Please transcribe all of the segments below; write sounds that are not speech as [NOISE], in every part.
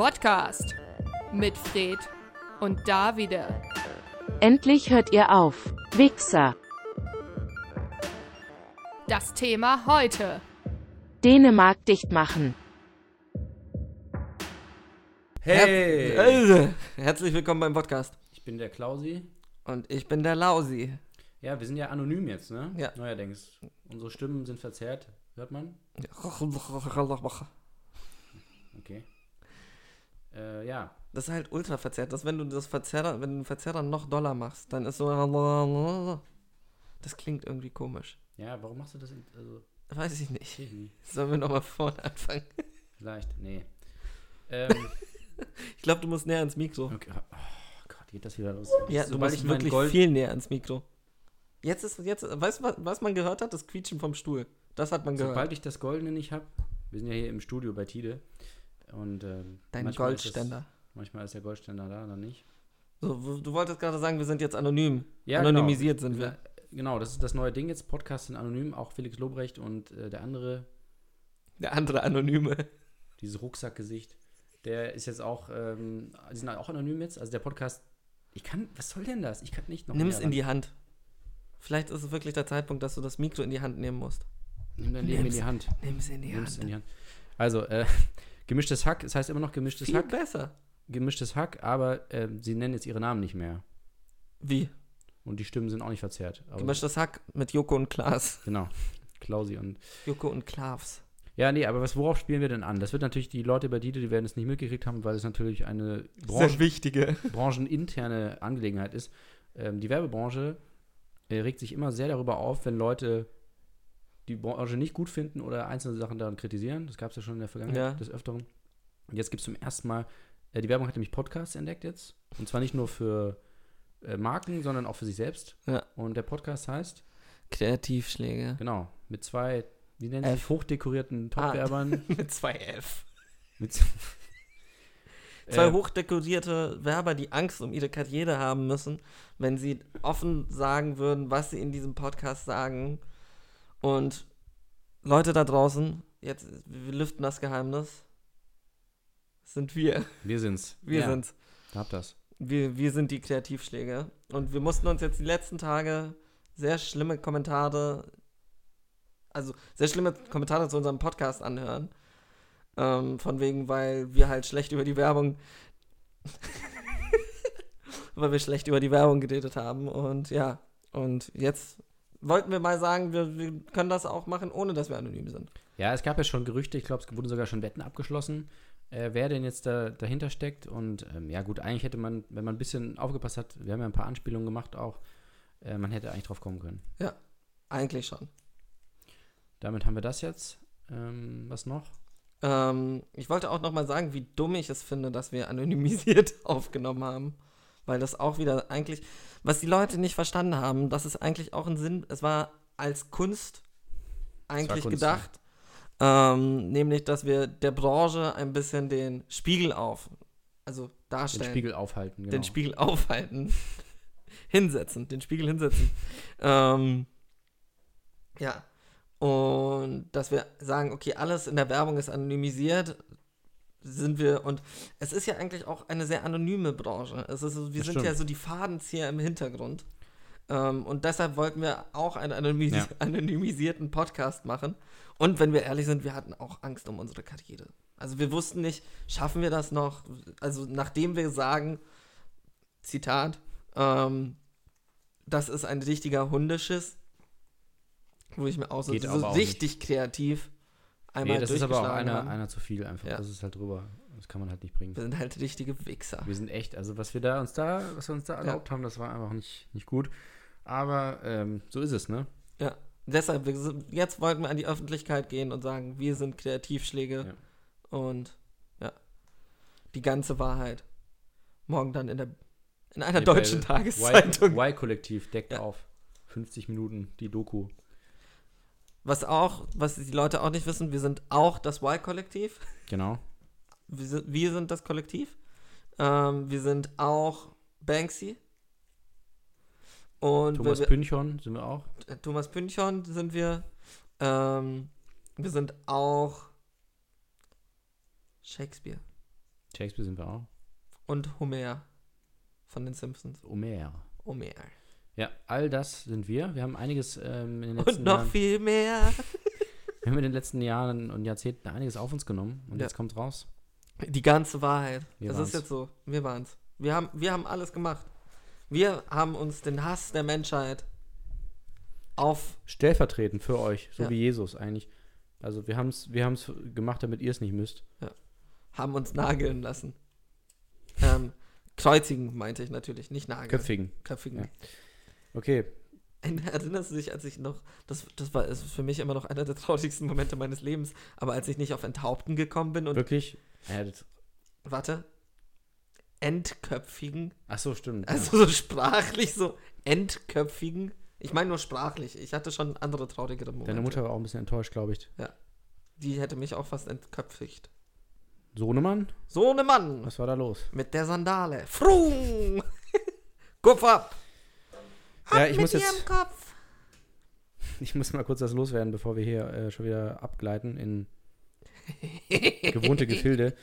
Podcast mit Fred und Davide. Endlich hört ihr auf, Wichser. Das Thema heute. Dänemark dicht machen. Hey! Her Herzlich willkommen beim Podcast. Ich bin der Klausi. Und ich bin der Lausi. Ja, wir sind ja anonym jetzt, ne? Ja. Neuerdings. Unsere Stimmen sind verzerrt. Hört man? Äh, ja. Das ist halt ultra verzerrt. Das, wenn du das Verzerrer, wenn du den Verzerrer noch doller machst, dann ist so. Das klingt irgendwie komisch. Ja, warum machst du das? in- Also, Weiß ich nicht. verstehe ich nicht. Sollen wir nochmal vorne anfangen? Vielleicht, nee. Ähm, [LAUGHS] Ich glaube, du musst näher ans Mikro. okay. Oh Gott, geht das wieder los? Ja, du musst wirklich Gold. viel näher ans Mikro. Jetzt ist, jetzt, weißt du, was, was man gehört hat? Das Quietschen vom Stuhl. Das hat man gehört. Sobald ich das Goldene nicht habe, wir sind ja hier im Studio bei Tide. Und ähm, Dein manchmal ist Goldständer. Das, manchmal ist der Goldständer da, dann nicht. So, du wolltest gerade sagen, wir sind jetzt anonym. Ja, Anonymisiert genau. sind wir. Genau, das ist das neue Ding jetzt. Podcasts sind anonym, auch Felix Lobrecht und äh, der andere, Der andere Anonyme. dieses Rucksackgesicht, der ist jetzt auch, ähm, die sind auch anonym jetzt. Also der Podcast, ich kann, was soll denn das? Ich kann nicht noch. Nimm es in die Hand. Vielleicht ist es wirklich der Zeitpunkt, dass du das Mikro in die Hand nehmen musst. Nimm dein Leben in die Hand. Nimm es in die Nimm's Hand. in die Hand. Also, äh, gemischtes Hack, es heißt immer noch gemischtes Viel Hack. besser. Gemischtes Hack, aber ähm, sie nennen jetzt ihre Namen nicht mehr. Wie? Und die Stimmen sind auch nicht verzerrt. Gemischtes Hack mit Joko und Klaas. Genau. Klausi und. Joko und Klaas. Ja, nee, aber was, worauf spielen wir denn an? Das wird natürlich die Leute bei Dide, die werden es nicht mitgekriegt haben, weil es natürlich eine Branche, wichtige. [LAUGHS] brancheninterne Angelegenheit ist. Ähm, die Werbebranche äh, regt sich immer sehr darüber auf, wenn Leute die Branche nicht gut finden oder einzelne Sachen daran kritisieren. Das gab es ja schon in der Vergangenheit Ja. des Öfteren. Und jetzt gibt es zum ersten Mal, äh, die Werbung hat nämlich Podcasts entdeckt jetzt. Und zwar nicht nur für äh, Marken, sondern auch für sich selbst. Ja. Und der Podcast heißt, Kreativschläge. genau, mit zwei, wie nennen sie F. sich, hochdekorierten Ah. Top-Werbern. [LAUGHS] mit zwei F. mit, [LAUGHS] Zwei Äh, hochdekorierte Werber, die Angst um ihre Karriere haben müssen, wenn sie offen sagen würden, was sie in diesem Podcast sagen. Und Leute da draußen, jetzt, wir lüften das Geheimnis. Das sind wir. Wir sind's. Wir ja, sind's. Habt das. Wir, wir sind die Kreativschläge. Und wir mussten uns jetzt die letzten Tage sehr schlimme Kommentare, also sehr schlimme Kommentare zu unserem Podcast anhören. Ähm, von wegen, weil wir halt schlecht über die Werbung, [LAUGHS] weil wir schlecht über die Werbung geredet haben. Und ja, und jetzt wollten wir mal sagen, wir, wir können das auch machen, ohne dass wir anonym sind. Ja, es gab ja schon Gerüchte, ich glaube, es wurden sogar schon Wetten abgeschlossen, äh, wer denn jetzt da, dahinter steckt. Und ähm, ja, gut, eigentlich hätte man, wenn man ein bisschen aufgepasst hat, wir haben ja ein paar Anspielungen gemacht auch, äh, man hätte eigentlich drauf kommen können. Eigentlich schon. Damit haben wir das jetzt. Ähm, was noch? Ähm, ich wollte auch noch mal sagen, wie dumm ich es finde, dass wir anonymisiert [LAUGHS] aufgenommen haben. Weil das auch wieder eigentlich, was die Leute nicht verstanden haben, das ist eigentlich auch ein Sinn, es war als Kunst eigentlich Kunst, gedacht. Ähm, nämlich, dass wir der Branche ein bisschen den Spiegel auf, also Den darstellen. Spiegel aufhalten, genau. Den Spiegel aufhalten. [LAUGHS] hinsetzen, den Spiegel hinsetzen. ähm, ja. Und dass wir sagen, okay, alles in der Werbung ist anonymisiert, sind wir, und es ist ja eigentlich auch eine sehr anonyme Branche. Es ist, wir Das sind ja stimmt. so die Fadenzieher im Hintergrund. Ähm, und deshalb wollten wir auch einen anonymis Ja. [LAUGHS] anonymisierten Podcast machen. Und wenn wir ehrlich sind, wir hatten auch Angst um unsere Karriere. Also wir wussten nicht, schaffen wir das noch? Also nachdem wir sagen, Zitat, ähm, das ist ein richtiger Hundeschiss, wo ich mir auch so, Geht so richtig kreativ einmal Nee, das ist aber auch einer, einer zu viel einfach. Ja. Das ist halt drüber. Das kann man halt nicht bringen. Wir sind halt richtige Wichser. Wir sind echt, also was wir da uns da, was wir uns da erlaubt haben, das war einfach nicht, nicht gut. Aber ähm, so ist es, ne? Ja. Deshalb, sind, jetzt wollten wir an die Öffentlichkeit gehen und sagen, wir sind Kreativschläge und ja, die ganze Wahrheit. Morgen dann in der in einer deutschen Tageszeitung. Y-Kollektiv deckt Ja. auf. 50 Minuten die Doku. Was auch, was die Leute auch nicht wissen, wir sind auch das Y-Kollektiv. Genau. Wir sind, wir sind das Kollektiv. Ähm, wir sind auch Banksy. Und Thomas wir, Pynchon sind wir auch. Thomas Pynchon sind wir. Ähm, wir sind auch Shakespeare. Shakespeare sind wir auch. Und Homer von den Simpsons. Homer. Homer. Ja, all das sind wir. Wir haben einiges ähm, in den letzten Und noch Jahren, viel mehr. [LAUGHS] wir haben in den letzten Jahren und Jahrzehnten einiges auf uns genommen und Ja. jetzt kommt raus. Die ganze Wahrheit. Wir das waren's. ist jetzt so. Wir waren's. Wir haben, wir haben alles gemacht. Wir haben uns den Hass der Menschheit auf. Stellvertretend für euch, so Ja. wie Jesus eigentlich. Also wir haben es wir haben's gemacht, damit ihr es nicht müsst. haben uns nageln lassen. Ähm, kreuzigen meinte ich natürlich, nicht nageln. Köpfigen. Köpfigen. Ja. Okay, Erinnerst du dich, als ich noch, das, das war ist für mich immer noch einer der traurigsten Momente meines Lebens, aber als ich nicht auf Enthaupten gekommen bin und, wirklich. Ja, das, warte, Entköpfigen, ach so, stimmt. also so sprachlich so Entköpfigen, ich meine nur sprachlich, ich hatte schon andere traurigere ja. Momente. Deine Mutter war auch ein bisschen enttäuscht, glaube ich. Die hätte mich auch fast entköpfigt. Sohnemann, So ne Mann, was war da los? mit der Sandale, Frung, [LAUGHS] Kopf ab. Ja, ich muss mit jetzt, ihrem Kopf. [LAUGHS] ich muss mal kurz das loswerden, bevor wir hier äh, schon wieder abgleiten in [LAUGHS] gewohnte Gefilde.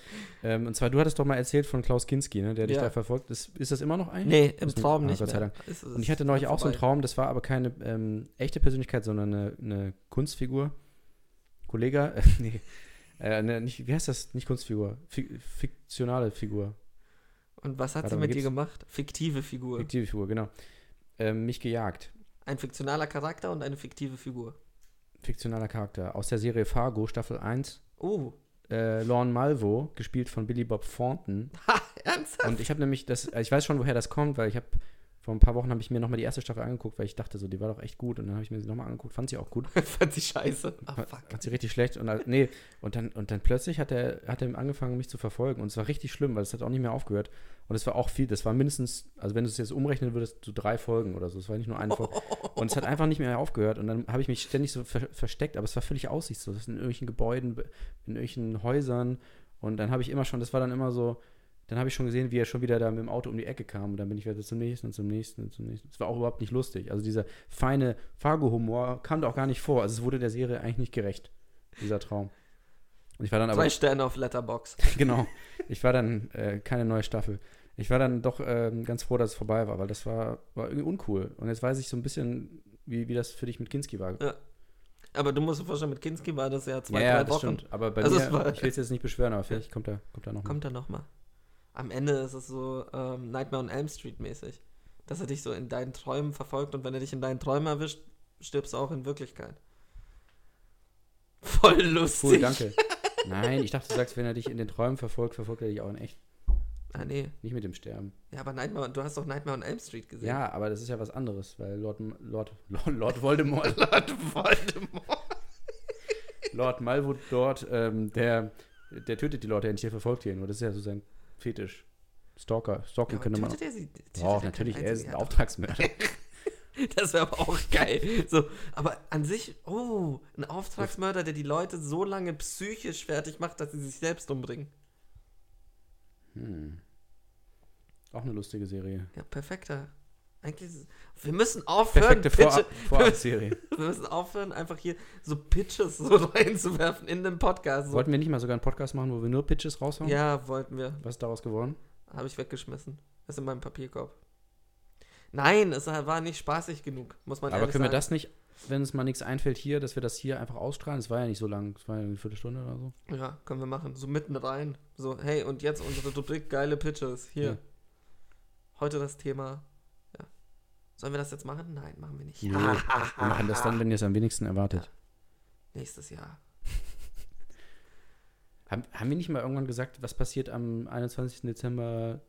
Ähm, und zwar, du hattest doch mal erzählt von Klaus Kinski, ne, der dich Ja. da verfolgt. Ist, ist das immer noch eigentlich? Nee, im nicht- Traum ah, nicht Gott sei mehr. Dank. Ist- Und ich hatte neulich auch so einen vorbei. Traum, das war aber keine ähm, echte Persönlichkeit, sondern eine, eine Kunstfigur. Kollege, [LAUGHS] äh, nee, äh, eine, nicht, wie heißt das? Nicht Kunstfigur, Fi fiktionale Figur, Und was hat Warte sie mit dir gemacht? Fiktive Figur. fiktive Figur, genau. Ähm, mich gejagt. Ein fiktionaler Charakter und eine fiktive Figur. Fiktionaler Charakter. Aus der Serie Fargo, Staffel 1. Oh, Äh, Lorne Malvo, gespielt von Billy Bob Thornton. ha, [LAUGHS] ernsthaft? Und ich habe nämlich das, also ich weiß schon, woher das kommt, weil ich habe vor ein paar Wochen habe ich mir nochmal die erste Staffel angeguckt, weil ich dachte so, die war doch echt gut. Und dann habe ich mir sie nochmal angeguckt, fand sie auch gut. [LAUGHS] Fand sie scheiße. Ah, Fand- fuck. Fand sie richtig schlecht. Und dann, nee, und dann, und dann plötzlich hat er, hat er angefangen, mich zu verfolgen. Und es war richtig schlimm, weil es hat auch nicht mehr aufgehört. Und es war auch viel, das war mindestens, also wenn du es jetzt umrechnen würdest, so drei Folgen oder so. Es war nicht nur eine Folge. [LAUGHS] Und es hat einfach nicht mehr aufgehört. Und dann habe ich mich ständig so ver versteckt, aber es war völlig aussichtslos. In irgendwelchen Gebäuden, in irgendwelchen Häusern. Und dann habe ich immer schon, das war dann immer so, dann habe ich schon gesehen, wie er schon wieder da mit dem Auto um die Ecke kam. Und dann bin ich wieder zum nächsten und zum nächsten und zum nächsten. Es war auch überhaupt nicht lustig. Also dieser feine Fargo-Humor kam da auch gar nicht vor. Also es wurde der Serie eigentlich nicht gerecht, dieser Traum. Und ich war dann aber Drei Sterne auf Letterbox. [LAUGHS] genau. Ich war dann äh, keine neue Staffel. Ich war dann doch ähm, ganz froh, dass es vorbei war, weil das war, war irgendwie uncool. Und jetzt weiß ich so ein bisschen, wie, wie das für dich mit Kinski war. Ja. Aber du musst dir vorstellen, mit Kinski war das ja zwei, ja, ja, drei das Wochen. stimmt. Aber bei Also mir, ich will es jetzt nicht beschwören, aber vielleicht kommt da, kommt da noch mal. Kommt er nochmal. Am Ende ist es so ähm, Nightmare on Elm Street mäßig. Dass er dich so in deinen Träumen verfolgt und wenn er dich in deinen Träumen erwischt, stirbst du auch in Wirklichkeit. Voll lustig. Cool, danke. [LAUGHS] Nein, ich dachte, du sagst, wenn er dich in den Träumen verfolgt, verfolgt er dich auch in echt. Ah, nee. Nicht mit dem Sterben. Ja, aber Nightmare, du hast doch Nightmare on Elm Street gesehen. Ja, aber das ist ja was anderes, weil Lord, Lord, [LAUGHS] Lord, Lord Voldemort, [LAUGHS] Lord Voldemort. Lord Malwood dort, ähm, der, der tötet die Leute ja nicht, der verfolgt ja nur. Das ist ja so sein Fetisch. Stalker. Stalking Ja, könnte man. er sie? Tötet Oh, natürlich, er ist ein. Auftragsmörder. [LAUGHS] Das wäre aber auch geil. So, aber an sich, oh, ein Auftragsmörder, der die Leute so lange psychisch fertig macht, dass sie sich selbst umbringen. Hm. Auch eine lustige Serie. Ja, perfekter. Eigentlich ist, wir müssen aufhören, Perfekte [LAUGHS] Vorabserie. wir müssen aufhören, einfach hier so Pitches so [LAUGHS] reinzuwerfen in den Podcast. So. Wollten wir nicht mal sogar einen Podcast machen, wo wir nur Pitches raushauen? Ja, wollten wir. Was ist daraus geworden? Habe ich weggeschmissen. Ist in meinem Papierkorb. Nein, es war nicht spaßig genug, muss man Aber können wir sagen. das nicht, wenn uns mal nichts einfällt hier, dass wir das hier einfach ausstrahlen? Es war ja nicht so lang, es war ja eine Viertelstunde oder so. Ja, können wir machen. So mitten rein. So, hey, und jetzt unsere Rubrik geile Pitches. Hier. Ja. Heute das Thema. Ja. Sollen wir das jetzt machen? Nein, machen wir nicht. Nee, wir machen das dann, wenn ihr es am wenigsten erwartet. Nächstes Jahr. [LAUGHS] Haben, haben wir nicht mal irgendwann gesagt, was passiert am 21. Dezember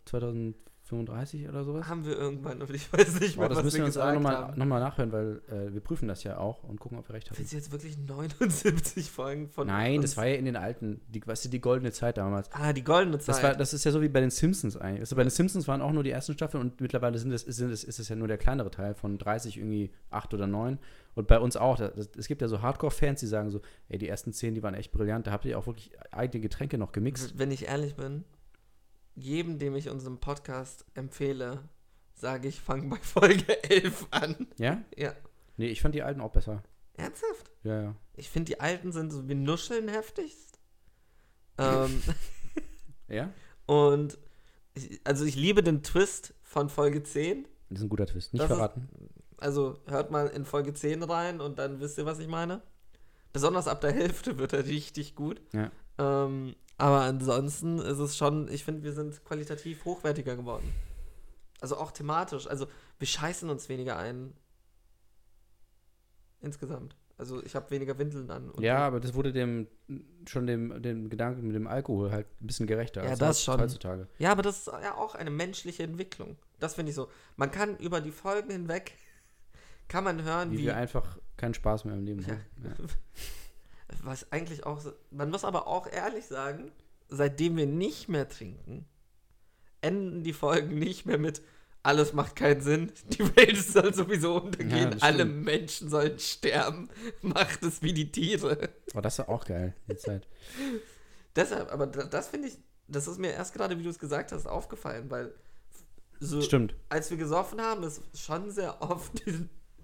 2035 oder sowas? Haben wir irgendwann, und ich weiß nicht Oh, mehr, das was müssen wir uns auch gesagt nochmal haben. noch mal nachhören, weil äh, wir prüfen das ja auch und gucken, ob wir recht haben. Willst du jetzt wirklich 79 Folgen von Nein, uns? das war ja in den alten, die, weißt du, die goldene Zeit damals. Ah, die goldene Zeit. Das, war, das ist ja so wie bei den Simpsons eigentlich. Also bei den Simpsons waren auch nur die ersten Staffeln und mittlerweile sind es, sind es, ist es ja nur der kleinere Teil von 30 irgendwie 8 oder 9. Und bei uns auch. Das, es gibt ja so Hardcore-Fans, die sagen so, ey, die ersten 10, die waren echt brillant. Da habt ihr auch wirklich eigene Getränke noch gemixt. Wenn ich ehrlich bin, jedem, dem ich unseren Podcast empfehle, sage ich, fang bei Folge [LAUGHS] 11 an. Ja? Ja. Nee, ich fand die alten auch besser. Ernsthaft? Ja, ja. Ich finde, die alten sind so wie Nuscheln heftigst. [LAUGHS] ähm, Ja? und also ich liebe den Twist von Folge 10. Das ist ein guter Twist. Nicht Das ist- verraten. Also hört mal in Folge 10 rein und dann wisst ihr, was ich meine. Besonders ab der Hälfte wird er richtig gut. Ja. Ähm, aber ansonsten ist es schon, ich finde, wir sind qualitativ hochwertiger geworden. Also auch thematisch. Also wir scheißen uns weniger ein. Insgesamt. Also ich habe weniger Windeln an. Ja, aber das wurde dem schon dem, dem Gedanken mit dem Alkohol halt ein bisschen gerechter. Ja, als das schon. Heutzutage. Ja, aber das ist ja auch eine menschliche Entwicklung. Das finde ich so. Man kann über die Folgen hinweg, [LAUGHS] kann man hören, Wie wie, wir einfach keinen Spaß mehr im Leben Ja. haben. Ja. [LAUGHS] was eigentlich auch man muss aber auch ehrlich sagen, seitdem wir nicht mehr trinken, enden die Folgen nicht mehr mit alles macht keinen Sinn, [LAUGHS] die Welt soll sowieso Ja, untergehen, das alle. Menschen sollen sterben, [LAUGHS] macht es wie die Tiere. Aber das war auch geil, die Zeit. [LAUGHS] Deshalb, aber da- das finde ich, das ist mir erst gerade, wie du es gesagt hast, aufgefallen, weil so, Stimmt. als wir gesoffen haben, ist schon sehr oft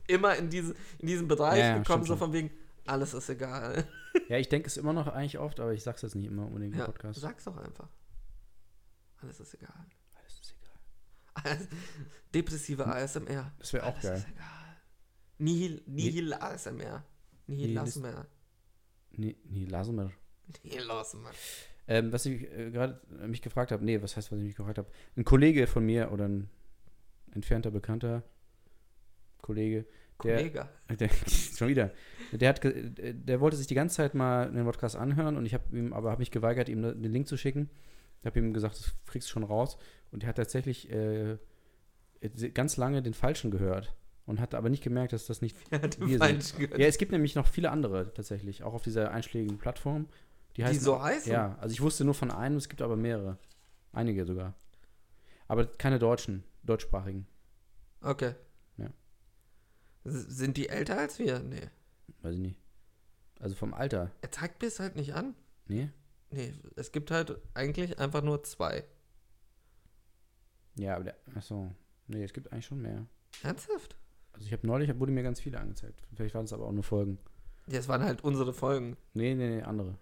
immer in, diese, in diesen Bereich Ja, ja, gekommen, so von wegen, alles ist egal. [LAUGHS] Ja, ich denke es immer noch eigentlich oft, aber ich sag's jetzt nicht immer unbedingt im Ja, Podcast. sag's doch einfach. Alles ist egal. Alles ist egal. Depressive ASMR. Das wäre auch Alles geil. ist egal. Nihil, Nihil ASMR. Nihil nee, lassen wir. Nihil wir. Ähm, was ich äh, gerade äh, mich gefragt habe, nee, was heißt, was ich mich gefragt habe? Ein Kollege von mir oder ein entfernter Bekannter Kollege, Kollege. [LAUGHS] der schon wieder, der hat, der wollte sich die ganze Zeit mal einen Podcast anhören und ich habe ihm, aber habe mich geweigert, ihm den Link zu schicken. Ich habe ihm gesagt, das kriegst du schon raus und der hat tatsächlich äh, ganz lange den falschen gehört und hat aber nicht gemerkt, dass das nicht [LAUGHS] Ja, wir sind. gehört. Ja, es gibt nämlich noch viele andere tatsächlich, auch auf dieser einschlägigen Plattform. Die, Die heißen, so heißen? Ja, also ich wusste nur von einem, es gibt aber mehrere. Einige sogar. Aber keine deutschen, deutschsprachigen. Okay. Sind die älter als wir? Nee. Weiß ich nicht. Also vom Alter. Er zeigt mir es halt nicht an. Nee? Nee, es gibt halt eigentlich einfach nur zwei. Ja, aber der, achso. Nee, es gibt eigentlich schon mehr. Ernsthaft? Also ich habe neulich, wurde mir ganz viele angezeigt. Vielleicht waren es aber auch nur Folgen. Ja, es waren halt unsere Folgen. Nee, nee, nee, andere.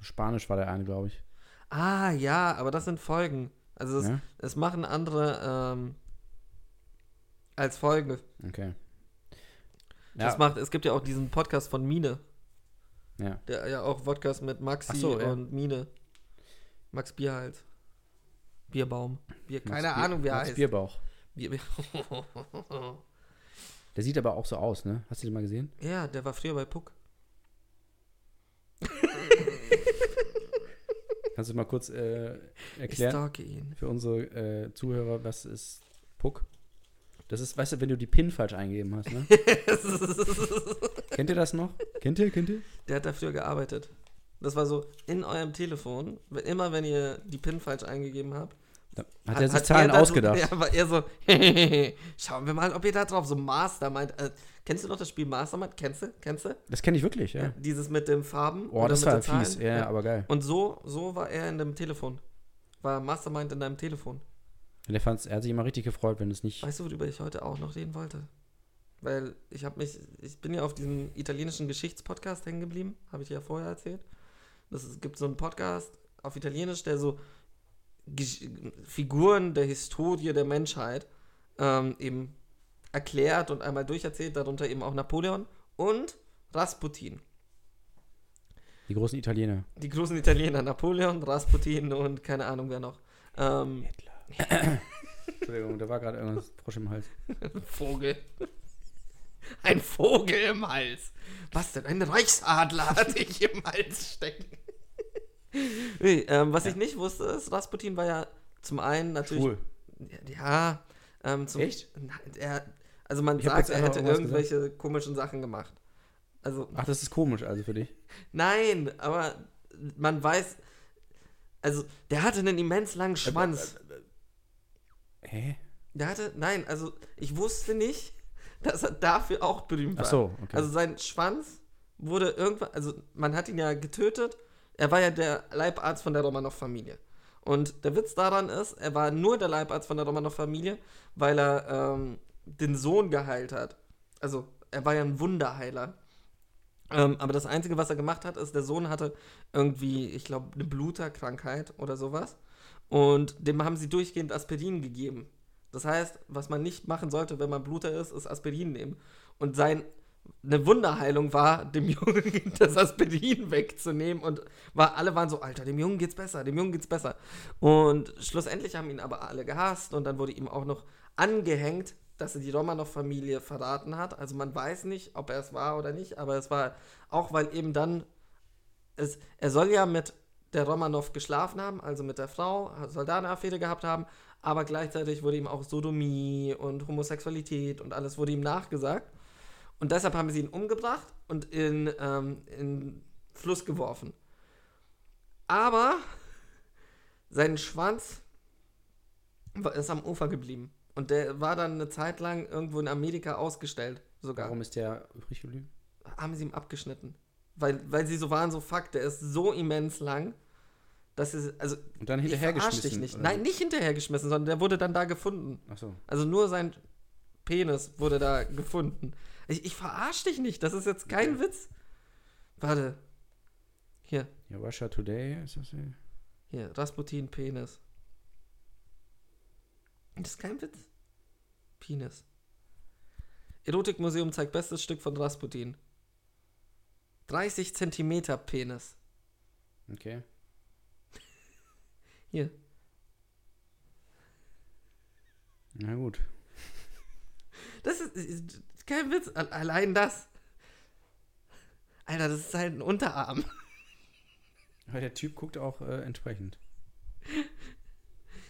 Spanisch war der eine, glaube ich. Ah, ja, aber das sind Folgen. Also es, Ja? es machen andere ähm, als Folge. Okay. Das Ja, macht, es gibt ja auch diesen Podcast von Mine, ja. der ja auch Podcast mit Maxi so, ja. und Mine. Max Bierhals. Bierbaum. Bier, keine Max Ahnung, wie er Max heißt. Bierbauch. Bier, Bier. [LAUGHS] Der sieht aber auch so aus, ne? Hast du den mal gesehen? ja, der war früher bei Puck. [LAUGHS] Kannst du mal kurz äh, Ich erklären für unsere äh, Zuhörer, was ist Puck? Das ist, weißt du, wenn du die PIN falsch eingegeben hast, ne? [LAUGHS] Kennt ihr das noch? Kennt ihr, kennt ihr? Der hat da früher gearbeitet. Das war so in eurem Telefon, wenn- immer wenn ihr die PIN falsch eingegeben habt, Da hat, er sich Zahlen er da ausgedacht. So, [LAUGHS] ja, war er so, [LAUGHS] schauen wir mal, ob ihr da drauf so Mastermind. Äh, kennst du noch das Spiel Mastermind? Kennst du? Kennst du? Das kenne ich wirklich, ja. Dieses mit den Farben. Oh, das war fies. Ja, ja, aber geil. Und so, so war er in dem Telefon. War Mastermind in deinem Telefon. Und er, fand's, er hat sich immer richtig gefreut, wenn es nicht. Weißt du, worüber ich heute auch noch reden wollte? Weil ich habe mich, ich bin ja auf diesem italienischen Geschichtspodcast hängen geblieben, habe ich dir ja vorher erzählt. Das, es gibt so einen Podcast auf Italienisch, der so Gesch Figuren der Historie der Menschheit ähm, eben erklärt und einmal durcherzählt, darunter eben auch Napoleon und Rasputin. Die großen Italiener. Die großen Italiener, Napoleon, Rasputin und keine Ahnung wer noch. Ähm, [COUGHS] Entschuldigung, da war gerade irgendwas Frosch im Hals. Vogel. Ein Vogel im Hals. Was denn? Ein Reichsadler hatte ich im Hals stecken. nee, ähm, was ich nicht wusste, ist, Rasputin war ja zum einen natürlich. Schwul. Ja, ähm, zum, Echt? Nein, Er, also man Ich sagt, er hätte irgendwelche komischen Sachen gemacht. Also, Ach, das ist komisch also für dich. nein, aber man weiß. Also, der hatte einen immens langen Schwanz. Hä? Der hatte, nein, also ich wusste nicht, [LAUGHS] dass er dafür auch berühmt war. Ach so, okay. Also sein Schwanz wurde irgendwann, also man hat ihn ja getötet. Er war ja der Leibarzt von der Romanov-Familie. Und der Witz daran ist, er war nur der Leibarzt von der Romanov-Familie, weil er ähm, den Sohn geheilt hat. Also er war ja ein Wunderheiler. Ähm, aber das Einzige, was er gemacht hat, ist, der Sohn hatte irgendwie, ich glaube, eine Bluterkrankheit oder sowas. Und dem haben sie durchgehend Aspirin gegeben. Das heißt, was man nicht machen sollte, wenn man Bluter ist, ist Aspirin nehmen. Und sein eine Wunderheilung war, dem [LAUGHS] Jungen das Aspirin wegzunehmen und war, alle waren so, Alter, dem Jungen geht's besser, dem Jungen geht's besser. Und schlussendlich haben ihn aber alle gehasst und dann wurde ihm auch noch angehängt, dass er die Romanov-Familie verraten hat. Also man weiß nicht, ob er es war oder nicht, aber es war auch, weil eben dann, es, er soll ja mit der Romanov geschlafen haben, also mit der Frau, soll da eine Affäre gehabt haben, aber gleichzeitig wurde ihm auch Sodomie und Homosexualität und alles wurde ihm nachgesagt. Und deshalb haben sie ihn umgebracht und in, ähm, in Fluss geworfen. Aber sein Schwanz ist am Ufer geblieben. Und der war dann eine Zeit lang irgendwo in Amerika ausgestellt, sogar. Warum ist der übrig geblieben? Haben sie ihm abgeschnitten. Weil, weil sie so waren, so fuck, der ist so immens lang, dass es, also, Und dann hinterhergeschmissen. dich nicht. oder Nein, nicht hinterhergeschmissen, sondern der wurde dann da gefunden. Ach so. Also nur sein Penis wurde da gefunden. Ich, ich verarsch dich nicht, das ist jetzt kein Witz. Warte. Hier, Ja, Russia Today ist das hier? hier, Rasputin Penis. Das ist kein Witz. Penis. Erotikmuseum zeigt bestes Stück von Rasputin. 30 Zentimeter Penis. Okay. [LAUGHS] Hier. Na gut. Das ist, ist kein Witz. Al- Allein das. Alter, das ist halt ein Unterarm. Aber der Typ guckt auch äh, entsprechend.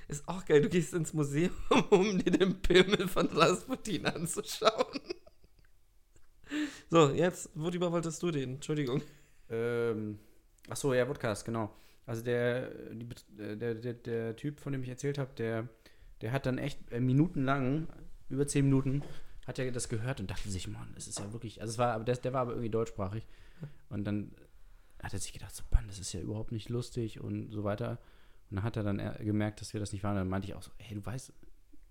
Ist auch geil. Du gehst ins Museum, [LAUGHS] um dir den Pimmel von Rasputin anzuschauen. So, jetzt, worüber wolltest du reden? Entschuldigung. Ähm, ach so, ja, Podcast, genau. Also der, die, äh, der, der, der Typ, von dem ich erzählt habe, der, der hat dann echt äh, minutenlang, über zehn Minuten, hat er das gehört und dachte sich, Mann, das ist ja wirklich, also es war, der, der war aber irgendwie deutschsprachig. Und dann hat er sich gedacht, so, Mann, das ist ja überhaupt nicht lustig und so weiter. Und dann hat er dann äh, gemerkt, dass wir das nicht waren. Dann meinte ich auch so, hey, du weißt,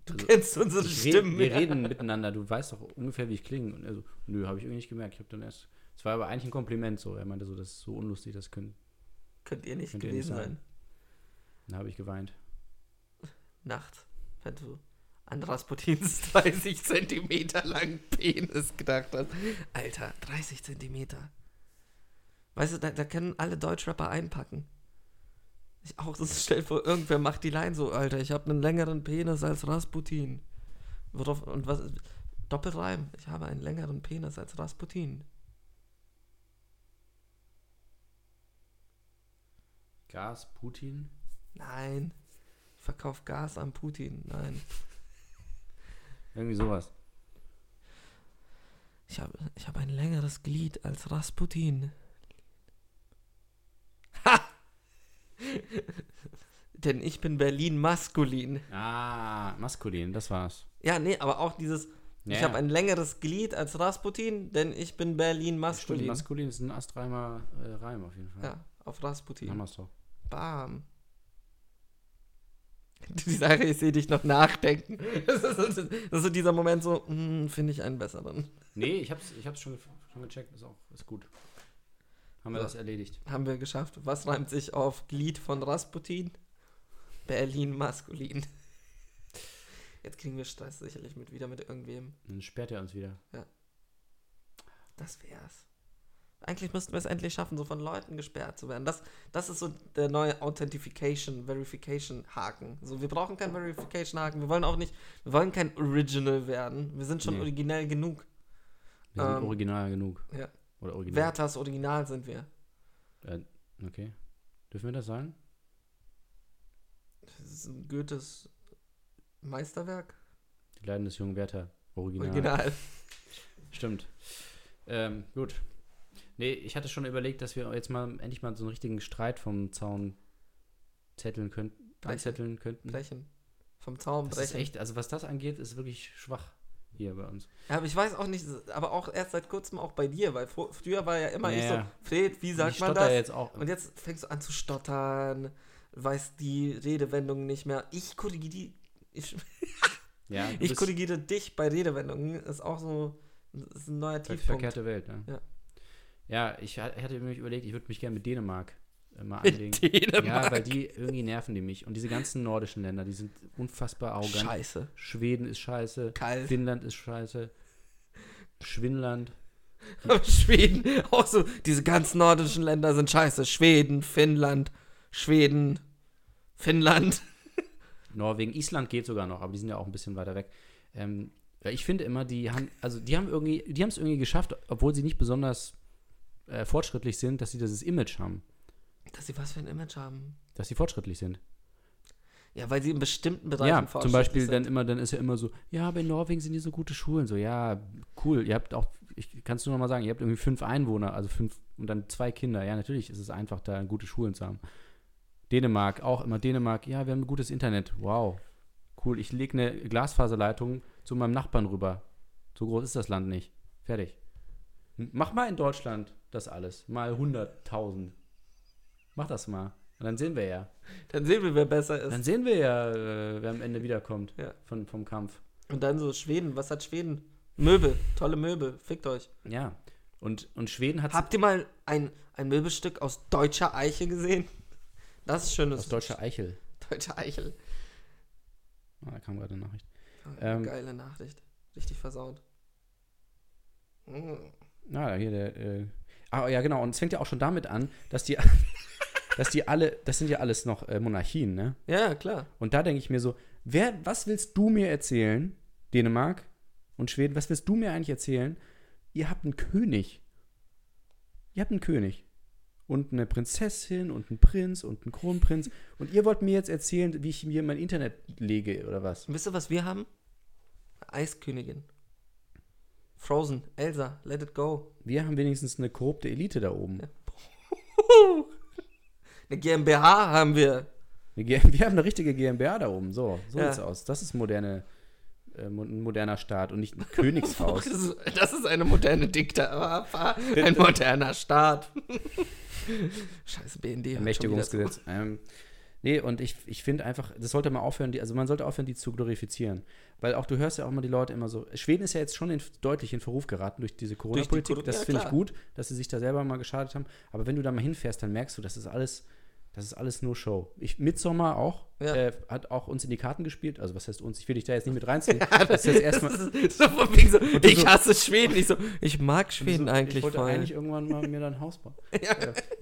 Du Also, kennst unsere ich red, Stimmen. wir reden miteinander, du weißt doch ungefähr, wie ich klinge. Und er so, nö, habe ich irgendwie nicht gemerkt. Ich habe dann erst, es war aber eigentlich ein Kompliment so. Er meinte so, das ist so unlustig, das können. Könnt ihr nicht Könnt ihr nicht gewesen sein. sein. Dann habe ich geweint. Nachts, wenn du an Rasputins [LAUGHS] 30 Zentimeter langen Penis gedacht hast. Alter, 30 Zentimeter. Weißt du, da, da können alle Deutschrapper einpacken. Ich auch, das stell dir vor, irgendwer macht die Line so, Alter, ich habe einen längeren Penis als Rasputin. Worauf, und was, Doppelreim, ich habe einen längeren Penis als Rasputin. Gas, Putin. Nein, ich verkaufe Gas an Putin, nein. Irgendwie sowas. Ich habe ich hab ein längeres Glied als Rasputin. Ha! Denn ich bin Berlin maskulin. Ah, maskulin, das war's. Ja, nee, aber auch dieses, ich Ja, habe ein längeres Glied als Rasputin, denn ich bin Berlin Stimmt, maskulin. maskulin ist ein astreimer äh, Reim auf jeden Fall. ja, auf Dann haben Rasputin. wir's doch. Bam. [LAUGHS] Die Sache, ich sehe dich noch nachdenken. [LAUGHS] Das ist, so- das ist so dieser Moment so, hm, finde ich einen besseren. Nee, ich hab's, ich hab's schon, schon gecheckt, ist auch, ist gut. Haben wir So. das erledigt. Haben wir geschafft. Was reimt sich auf Glied von Rasputin? Berlin maskulin. Jetzt kriegen wir Stress sicherlich mit wieder mit irgendwem. Dann sperrt er uns wieder. Das wär's. Eigentlich müssten wir es endlich schaffen, so von Leuten gesperrt zu werden. Das, das ist so der neue Authentification, Verification Haken. So, wir brauchen keinen Verification Haken. Wir wollen auch nicht, wir wollen kein Original werden. Wir sind schon Nee. originell genug. Wir sind Ähm, original genug. ja. Oder original. Werthers Original sind wir. Äh, okay. Dürfen wir das sagen? Das ist ein Goethes Meisterwerk. Die Leiden des jungen Werther. Original. Original. [LAUGHS] Stimmt. Ähm, gut. Nee, ich hatte schon überlegt, dass wir jetzt mal endlich mal so einen richtigen Streit vom Zaun zetteln könnten. Brechen. Könnten. Brechen. Vom Zaum Das ist brechen. echt, also was das angeht, ist wirklich schwach hier bei uns. Ja, aber ich weiß auch nicht, aber auch erst seit kurzem auch bei dir, weil früher war ja immer ich so. Fred, wie sagt ich man das? jetzt auch. Und jetzt fängst du an zu stottern, weißt die Redewendungen nicht mehr. Ich korrigiere die, ich, [LAUGHS] ja, ich korrigiere dich bei Redewendungen, ist auch so, ist ein neuer Tiefpunkt. verkehrte Welt, ne? Ja. Ja, ich ha- hatte mir überlegt, ich würde mich gerne mit Dänemark äh, mal anlegen. Dänemark. Ja, weil die irgendwie nerven die mich. Und diese ganzen nordischen Länder, die sind unfassbar arrogant. Scheiße. Schweden ist scheiße. Kalt. Finnland ist scheiße. Schwinland. [LAUGHS] Schweden, auch so, diese ganzen nordischen Länder sind scheiße. Schweden, Finnland, Schweden, Finnland. [LAUGHS] Norwegen, Island geht sogar noch, aber die sind ja auch ein bisschen weiter weg. Ähm, ich finde immer, die haben, also die haben irgendwie, die haben es irgendwie geschafft, obwohl sie nicht besonders äh, fortschrittlich sind, dass sie dieses Image haben, Dass sie was für ein Image haben. dass sie fortschrittlich sind. Ja, weil sie in bestimmten Bereichen Ja, zum fortschrittlich Beispiel sind. dann immer, dann ist ja immer so, ja, aber in Norwegen sind die so gute Schulen. So, ja, cool, ihr habt auch, ich kannst du noch mal sagen, ihr habt irgendwie fünf Einwohner, also fünf und dann zwei Kinder. Ja, natürlich ist es einfach, da gute Schulen zu haben. Dänemark, auch immer Dänemark, ja, wir haben gutes Internet. Wow, cool, ich lege eine Glasfaserleitung zu meinem Nachbarn rüber. So groß ist das Land nicht. Fertig. Mach mal in Deutschland das alles. Mal 100.000. Mach das mal. Und dann sehen wir ja. Dann sehen wir, wer besser ist. Dann sehen wir ja, äh, wer am Ende wiederkommt Ja. von, vom Kampf. Und dann so Schweden, was hat Schweden? Möbel, tolle Möbel, fickt euch. Ja. Und, und Schweden hat Habt ihr mal ein, ein Möbelstück aus deutscher Eiche gesehen? Das ist schönes. aus deutscher Eichel. deutscher Eichel. Ah, da kam gerade eine Nachricht. Ah, Ähm, Geile Nachricht. Richtig versaut. Mm. Ah, hier der. Äh, ah, ja, genau. Und es fängt ja auch schon damit an, dass die, [LAUGHS] dass die alle, das sind ja alles noch äh, Monarchien, ne? Ja, klar. Und da denke ich mir so, wer, was willst du mir erzählen, Dänemark und Schweden, was willst du mir eigentlich erzählen? Ihr habt einen König. Ihr habt einen König. Und eine Prinzessin und einen Prinz und einen Kronprinz. Und ihr wollt mir jetzt erzählen, wie ich mir mein Internet lege oder was? Wisst ihr, was wir haben? Eiskönigin. Frozen, Elsa, let it go. Wir haben wenigstens eine korrupte Elite da oben. [LAUGHS] Eine GmbH haben wir. [LAUGHS] Wir haben eine richtige GmbH da oben. So, so Ja. sieht's aus. Das ist moderne, mo- ein moderner Staat und nicht ein [LAUGHS] Königshaus. das ist eine moderne Diktatur. Ein moderner Staat. [LAUGHS] Scheiße, BND. Ermächtigungsgesetz. Ähm, nee, und ich, ich finde einfach, das sollte man aufhören, die, also man sollte aufhören, die zu glorifizieren. Weil auch du hörst ja auch mal die Leute immer so. Schweden ist ja jetzt schon in, deutlich in Verruf geraten durch diese Corona-Politik. Corona- das ja, finde ich gut, dass sie sich da selber mal geschadet haben. Aber wenn du da mal hinfährst, dann merkst du, das ist alles, das ist alles nur Show. Ich, Midsommar auch, Ja. äh, hat auch uns in die Karten gespielt. Also was heißt uns? Ich will dich da jetzt nicht mit reinziehen. [LAUGHS] das ist jetzt erstmal. So so, ich so- hasse Schweden. Ich so, ich mag Schweden eigentlich ich wollte voll. eigentlich irgendwann mal mir da ein Haus bauen. [LAUGHS] Ja.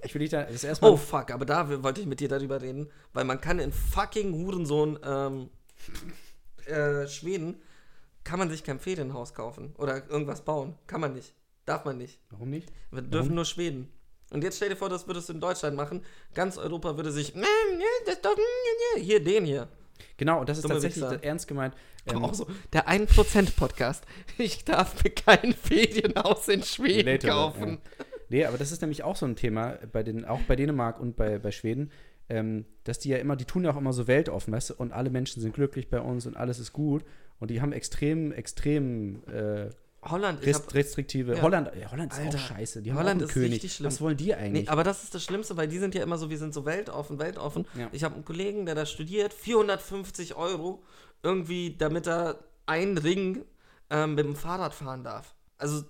Ich will dich da, das erstmal. Oh fuck, aber da wollte ich mit dir darüber reden, weil man kann in fucking Hurensohn ähm, äh, Schweden kann man sich kein Ferienhaus kaufen oder irgendwas bauen. Kann man nicht. Darf man nicht. Warum nicht? Wir dürfen nur Schweden. Und jetzt stell dir vor, das würdest du in Deutschland machen. Ganz Europa würde sich, hier, den hier. Genau, und das ist Dumme tatsächlich Wichser. ernst gemeint. Ähm, auch so, der 1%-Podcast. Ich darf mir kein [LAUGHS] Ferienhaus in Schweden Relatable, kaufen. Ja. Nee, aber das ist nämlich auch so ein Thema, bei den, auch bei Dänemark und bei, bei Schweden, ähm, dass die ja immer, die tun ja auch immer so weltoffen, weißt du, und alle Menschen sind glücklich bei uns und alles ist gut. Und die haben extrem, extrem äh, Holland, rest, hab, restriktive. Ja. Holland, ja, Holland ist Alter, auch scheiße. Die haben Holland auch einen ist König. richtig schlimm. Was wollen die eigentlich? Nee, aber das ist das Schlimmste, weil die sind ja immer so, wir sind so weltoffen, weltoffen. Ja. Ich habe einen Kollegen, der da studiert, 450 Euro irgendwie, damit er einen Ring ähm, mit dem Fahrrad fahren darf. Also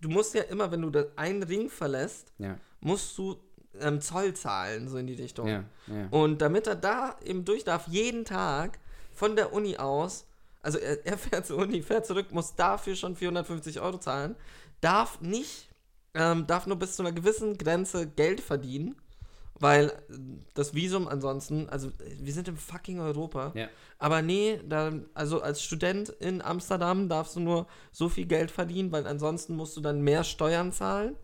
du musst ja immer, wenn du da einen Ring verlässt, musst du ähm, Zoll zahlen, so in die Richtung. Und damit er da eben durch darf, jeden Tag von der Uni aus, also er, er fährt zur Uni, fährt zurück, muss dafür schon 450 Euro zahlen, darf nicht, ähm, darf nur bis zu einer gewissen Grenze Geld verdienen, weil äh, das Visum ansonsten, also äh, wir sind im fucking Europa, Ja. aber nee, da, also als Student in Amsterdam darfst du nur so viel Geld verdienen, weil ansonsten musst du dann mehr Steuern zahlen.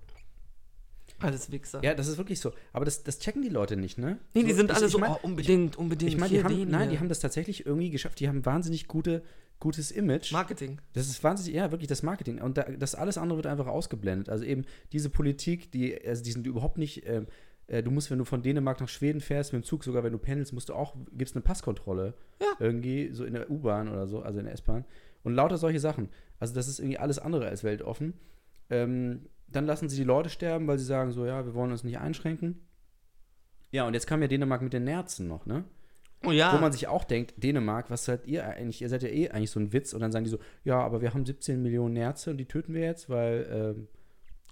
Alles Wichser. Ja, das ist wirklich so. Aber das, das checken die Leute nicht, ne? Nee, die So, sind ich- alle ich so, mein- oh, unbedingt, unbedingt. Ich meine, die haben, nein, die haben das tatsächlich irgendwie geschafft. Die haben wahnsinnig gute, gutes Image. Marketing. Das ist wahnsinnig, ja, wirklich das Marketing. Und da, das alles andere wird einfach ausgeblendet. Also eben diese Politik, die, also die sind überhaupt nicht, ähm, äh, du musst, wenn du von Dänemark nach Schweden fährst, mit dem Zug, sogar wenn du pendelst, musst du auch, gibt es eine Passkontrolle. Ja. Irgendwie, so in der U-Bahn oder so, also in der S-Bahn. Und lauter solche Sachen. Also das ist irgendwie alles andere als weltoffen. Ähm, dann lassen sie die Leute sterben, weil sie sagen so, ja, wir wollen uns nicht einschränken. Ja, und jetzt kam ja Dänemark mit den Nerzen noch, ne? Oh ja. Wo man sich auch denkt, Dänemark, was seid ihr eigentlich? Ihr seid ja eh eigentlich so ein Witz. Und dann sagen die so, ja, aber wir haben 17 Millionen Nerze und die töten wir jetzt, weil, ähm,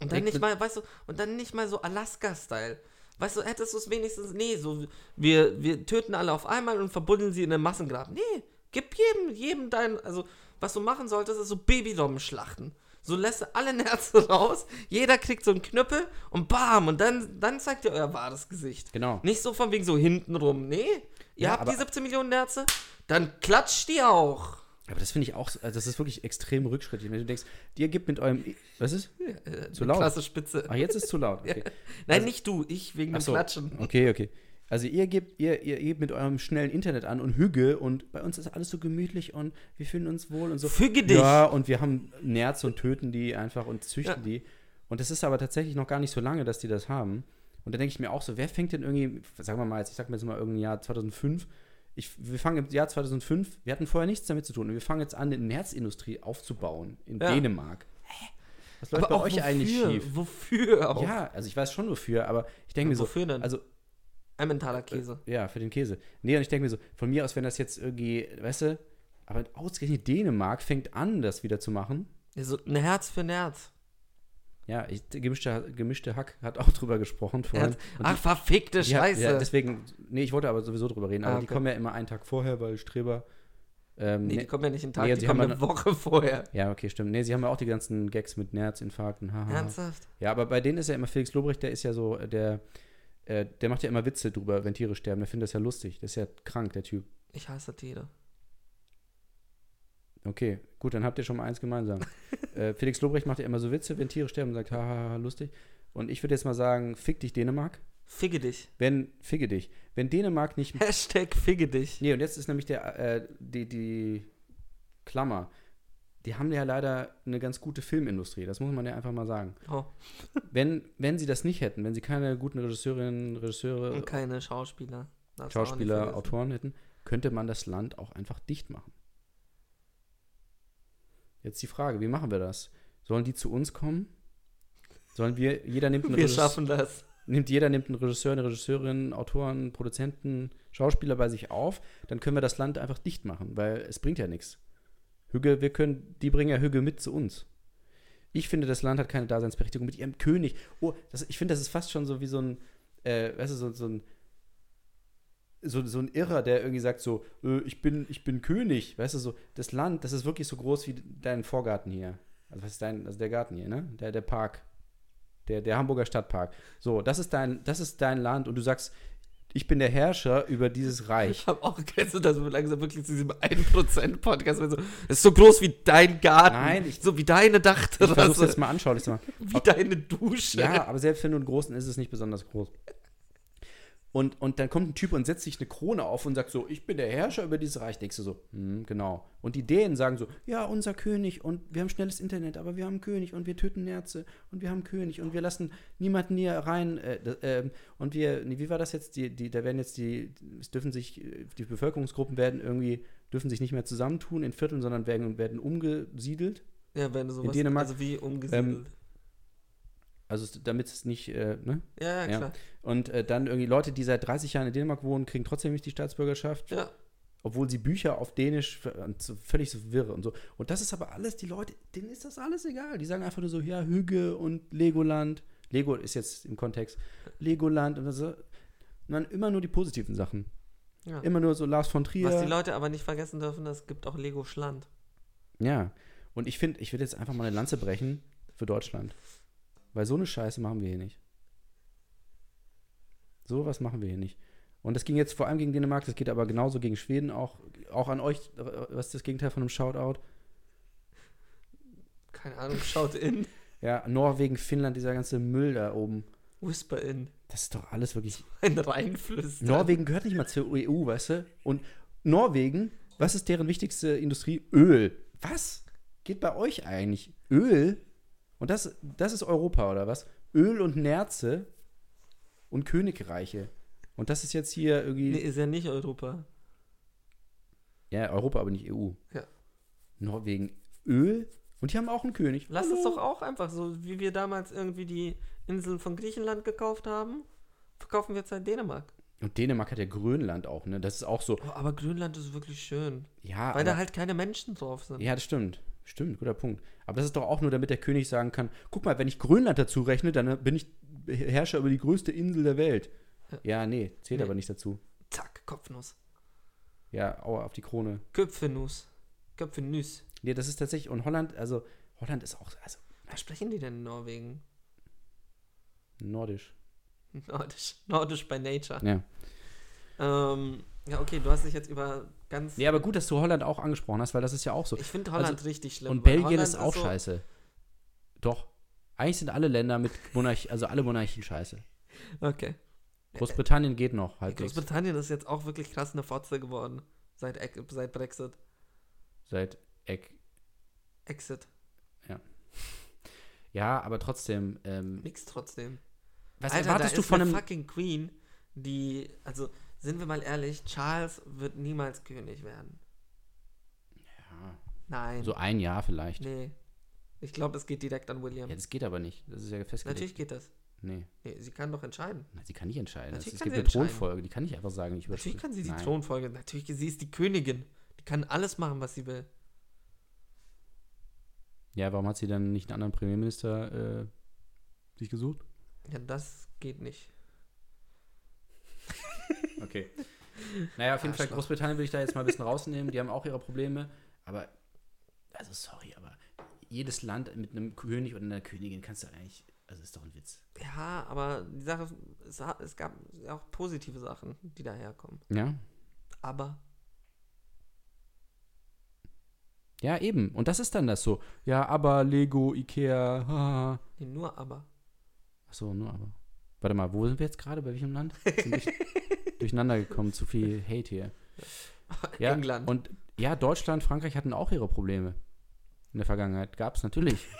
Und dann nicht mal, weißt du, und dann nicht mal so Alaska-Style. Weißt du, hättest du es wenigstens, nee, so, wir, wir töten alle auf einmal und verbuddeln sie in einem Massengrab. Nee, gib jedem, jedem dein, also, was du machen solltest, ist so Babylommen schlachten. So lässt alle Nerze [LAUGHS] raus, jeder kriegt so einen Knüppel und bam, und dann, dann zeigt ihr euer wahres Gesicht. Genau. Nicht so von wegen so hintenrum, nee, ihr Ja, habt die 17 Millionen Nerze, dann klatscht die auch. Aber das finde ich auch, also das ist wirklich extrem rückschrittig. Wenn du denkst, ihr gebt mit eurem, was ist? Äh, Zu laut. Klasse Spitze. Ach, jetzt ist zu laut. [LAUGHS] Okay. Nein, nicht du, ich wegen dem so. Klatschen. Okay, okay. Also ihr gebt, ihr, ihr gebt mit eurem schnellen Internet an und Hüge und bei uns ist alles so gemütlich und wir fühlen uns wohl und so. Füge dich. Ja, und wir haben Nerz und töten die einfach und züchten Ja. die. Und das ist aber tatsächlich noch gar nicht so lange, dass die das haben. Und da denke ich mir auch so, wer fängt denn irgendwie, sagen wir mal jetzt, ich sag mir jetzt mal irgendein Jahr 2005, ich, wir fangen im Jahr 2005, wir hatten vorher nichts damit zu tun und wir fangen jetzt an, eine Nerzindustrie aufzubauen in Ja. Dänemark. Hä? Was läuft Aber bei auch euch wofür? eigentlich schief? Wofür auch? Ja, also ich weiß schon wofür, aber ich denke mir so, Wofür denn? also Ein mentaler Käse. ja, für den Käse. Nee, und ich denke mir so, von mir aus, wenn das jetzt irgendwie, weißt du, aber ausgerechnet Dänemark fängt an, das wieder zu machen. So ein Herz für Nerz. Ja, ich, gemischte, gemischte Hack hat auch drüber gesprochen vorhin. Herz. Ach, verfickte die, ja, Scheiße. ja, deswegen, nee, ich wollte aber sowieso drüber reden, Ah, aber die okay. kommen ja immer einen Tag vorher, weil Streber. Ähm, nee, die kommen ja nicht einen Tag, Nee, die kommen eine Woche vorher. ja, okay, stimmt. Nee, sie haben ja auch die ganzen Gags mit Nerzinfarkten. haha. Ernsthaft? Ja, aber bei denen ist ja immer Felix Lobrecht, der ist ja so, äh, der, äh, der macht ja immer Witze drüber, wenn Tiere sterben. Der findet das ja lustig. Der ist ja krank, der Typ. Ich hasse Tiere. Okay, gut, dann habt ihr schon mal eins gemeinsam. [LAUGHS] äh, Felix Lobrecht macht ja immer so Witze, wenn Tiere sterben und sagt, haha, lustig. Und ich würde jetzt mal sagen, fick dich Dänemark. Figge dich. Wenn, ficke dich. Wenn Dänemark nicht. Hashtag Figge dich. Nee, und jetzt ist nämlich der, äh, die, die Klammer. Die haben ja leider eine ganz gute Filmindustrie, das muss man ja einfach mal sagen. Oh, Wenn, wenn sie das nicht hätten, wenn sie keine guten Regisseurinnen, Regisseure, und keine Schauspieler. Schauspieler. Autoren hätten, könnte man das Land auch einfach dicht machen. Jetzt die Frage, wie machen wir das? Sollen die zu uns kommen? Sollen wir, jeder nimmt einen Wir Regis- schaffen das. nimmt jeder nimmt einen Regisseur, eine Regisseurin, Autoren, Produzenten, Schauspieler bei sich auf, dann können wir das Land einfach dicht machen, weil es bringt ja nichts. Hügge, wir können, die bringen ja Hügge mit zu uns. Ich finde, das Land hat keine Daseinsberechtigung mit ihrem König. Oh, das, ich finde, das ist fast schon so wie so ein, äh, weißt du, so, so ein so, so ein Irrer, der irgendwie sagt so, äh, ich bin, ich bin König, weißt du, so, das Land, das ist wirklich so groß wie dein Vorgarten hier. Also was ist dein, also der Garten hier, ne? Der, der Park. Der, der Hamburger Stadtpark. So, das ist dein, das ist dein Land und du sagst, ich bin der Herrscher über dieses Reich. Ich habe auch, kennst du das so langsam wirklich zu diesem 1%-Podcast? So, das ist so groß wie dein Garten. Nein, ich- so wie deine Ich versuch's Dachterrasse. jetzt mal anschaulich zu machen. wie deine Dusche. Ja, aber selbst wenn du einen großen ist, ist es nicht besonders groß. Und, und dann kommt ein Typ und setzt sich eine Krone auf und sagt so, ich bin der Herrscher über dieses Reich. Denkst du so, hm, genau. Und die Dänen sagen so, ja, unser König und wir haben schnelles Internet, aber wir haben einen König und wir töten Nerze und wir haben einen König und wir lassen niemanden hier rein. Äh, ähm, und wir, nee, wie war das jetzt? Die, die, da werden jetzt die, es dürfen sich, äh, die Bevölkerungsgruppen werden irgendwie, dürfen sich nicht mehr zusammentun in Vierteln, sondern werden, werden umgesiedelt. Ja, wenn du sowas, Dänemark, also wie umgesiedelt. Also damit es nicht, äh, ne? ja, ja, ja. klar. Und äh, dann irgendwie Leute, die seit 30 Jahren in Dänemark wohnen, kriegen trotzdem nicht die Staatsbürgerschaft, Ja. obwohl sie Bücher auf Dänisch so völlig so wirr und so. Und das ist aber alles, die Leute, denen ist das alles egal. Die sagen einfach nur so, ja, Hüge und Legoland. Lego ist jetzt im Kontext. Legoland und so. Und dann immer nur die positiven Sachen. ja. Immer nur so Lars von Trier. Was die Leute aber nicht vergessen dürfen, es gibt auch Lego Schland. Ja. Und ich finde, ich würde jetzt einfach mal eine Lanze brechen für Deutschland. Weil so eine Scheiße machen wir hier nicht. So was machen wir hier nicht. Und das ging jetzt vor allem gegen Dänemark, das geht aber genauso gegen Schweden auch. Auch an euch, was ist das Gegenteil von einem Shoutout? Keine Ahnung, schaut in. [LAUGHS] Ja, Norwegen, Finnland, dieser ganze Müll da oben. Whisper in. Das ist doch alles wirklich. Ein Reinflüstern. Norwegen gehört nicht mal zur EU, weißt du? Und Norwegen, was ist deren wichtigste Industrie? Öl. Was? Geht bei euch eigentlich? Öl? Und das, das ist Europa, oder was? Öl und Nerze und Königreiche. Und das ist jetzt hier irgendwie. Nee, ist ja nicht Europa. Ja, Europa, aber nicht EU. Ja. Norwegen, Öl? Und die haben auch einen König. Lass Hallo. es doch auch einfach so, wie wir damals irgendwie die Inseln von Griechenland gekauft haben, verkaufen wir jetzt halt Dänemark. Und Dänemark hat ja Grönland auch, ne? Das ist auch so. Oh, aber Grönland ist wirklich schön. Ja, Weil da halt keine Menschen drauf sind. ja das stimmt. Stimmt, guter Punkt. Aber das ist doch auch nur, damit der König sagen kann, guck mal, wenn ich Grönland dazu rechne, dann bin ich Herrscher über die größte Insel der Welt. Ja, nee, zählt Nee. aber nicht dazu. Zack, Kopfnuss. Ja, aua, auf die Krone. Köpfenuss. Köpfenüs. Nee, das ist tatsächlich, und Holland, also, Holland ist auch, also, Was sprechen die denn in Norwegen? nordisch. Nordisch. Nordisch by nature. Ja. Ähm, ja, okay, du hast dich jetzt über ganz. Nee, aber gut, dass du Holland auch angesprochen hast, weil das ist ja auch so. Ich finde Holland richtig schlimm. Und Belgien Holland ist auch so, scheiße. Doch. Eigentlich sind alle Länder mit Monarchie, also alle Monarchien scheiße. Okay. Großbritannien geht noch halbwegs. Großbritannien ist jetzt auch wirklich krass eine Fotze geworden. Seit, seit Brexit. Seit Eck. Exit. Ja, aber trotzdem, ähm, Nix trotzdem. was Alter, erwartest da du ist von eine einem. fucking Queen, die, also sind wir mal ehrlich, Charles wird niemals König werden. Ja, Nein. so ein Jahr vielleicht. Nee. Ich glaube, es geht direkt an William. Ja, das geht aber nicht. Das ist ja festgelegt. Natürlich geht das. Nee. Nee, sie kann doch entscheiden. Na, Sie kann nicht entscheiden. Natürlich es kann gibt sie eine. Thronfolge, die kann nicht einfach sagen, ich Natürlich kann sie die Nein. Thronfolge. Natürlich, sie ist die Königin. Die kann alles machen, was sie will. Ja, warum hat sie dann nicht einen anderen Premierminister äh, sich gesucht? Ja, das geht nicht. Okay. Naja, auf jeden Fall. Großbritannien will ich da jetzt mal ein bisschen rausnehmen. Die haben auch ihre Probleme. Aber, also sorry, aber jedes Land mit einem König oder einer Königin kannst du eigentlich, also ist doch ein Witz. Ja, aber die Sache, es, es gab auch positive Sachen, die daherkommen. Ja. Aber Ja, eben. Und das ist dann das so. Ja, aber Lego, Ikea, haha. nee, nur aber. Achso, nur aber. Warte mal, wo sind wir jetzt gerade? Bei welchem Land? [LAUGHS] Durcheinander gekommen, zu viel Hate hier. [LAUGHS] Ja, England. Und ja, Deutschland, Frankreich hatten auch ihre Probleme. In der Vergangenheit. Gab es natürlich. [LAUGHS]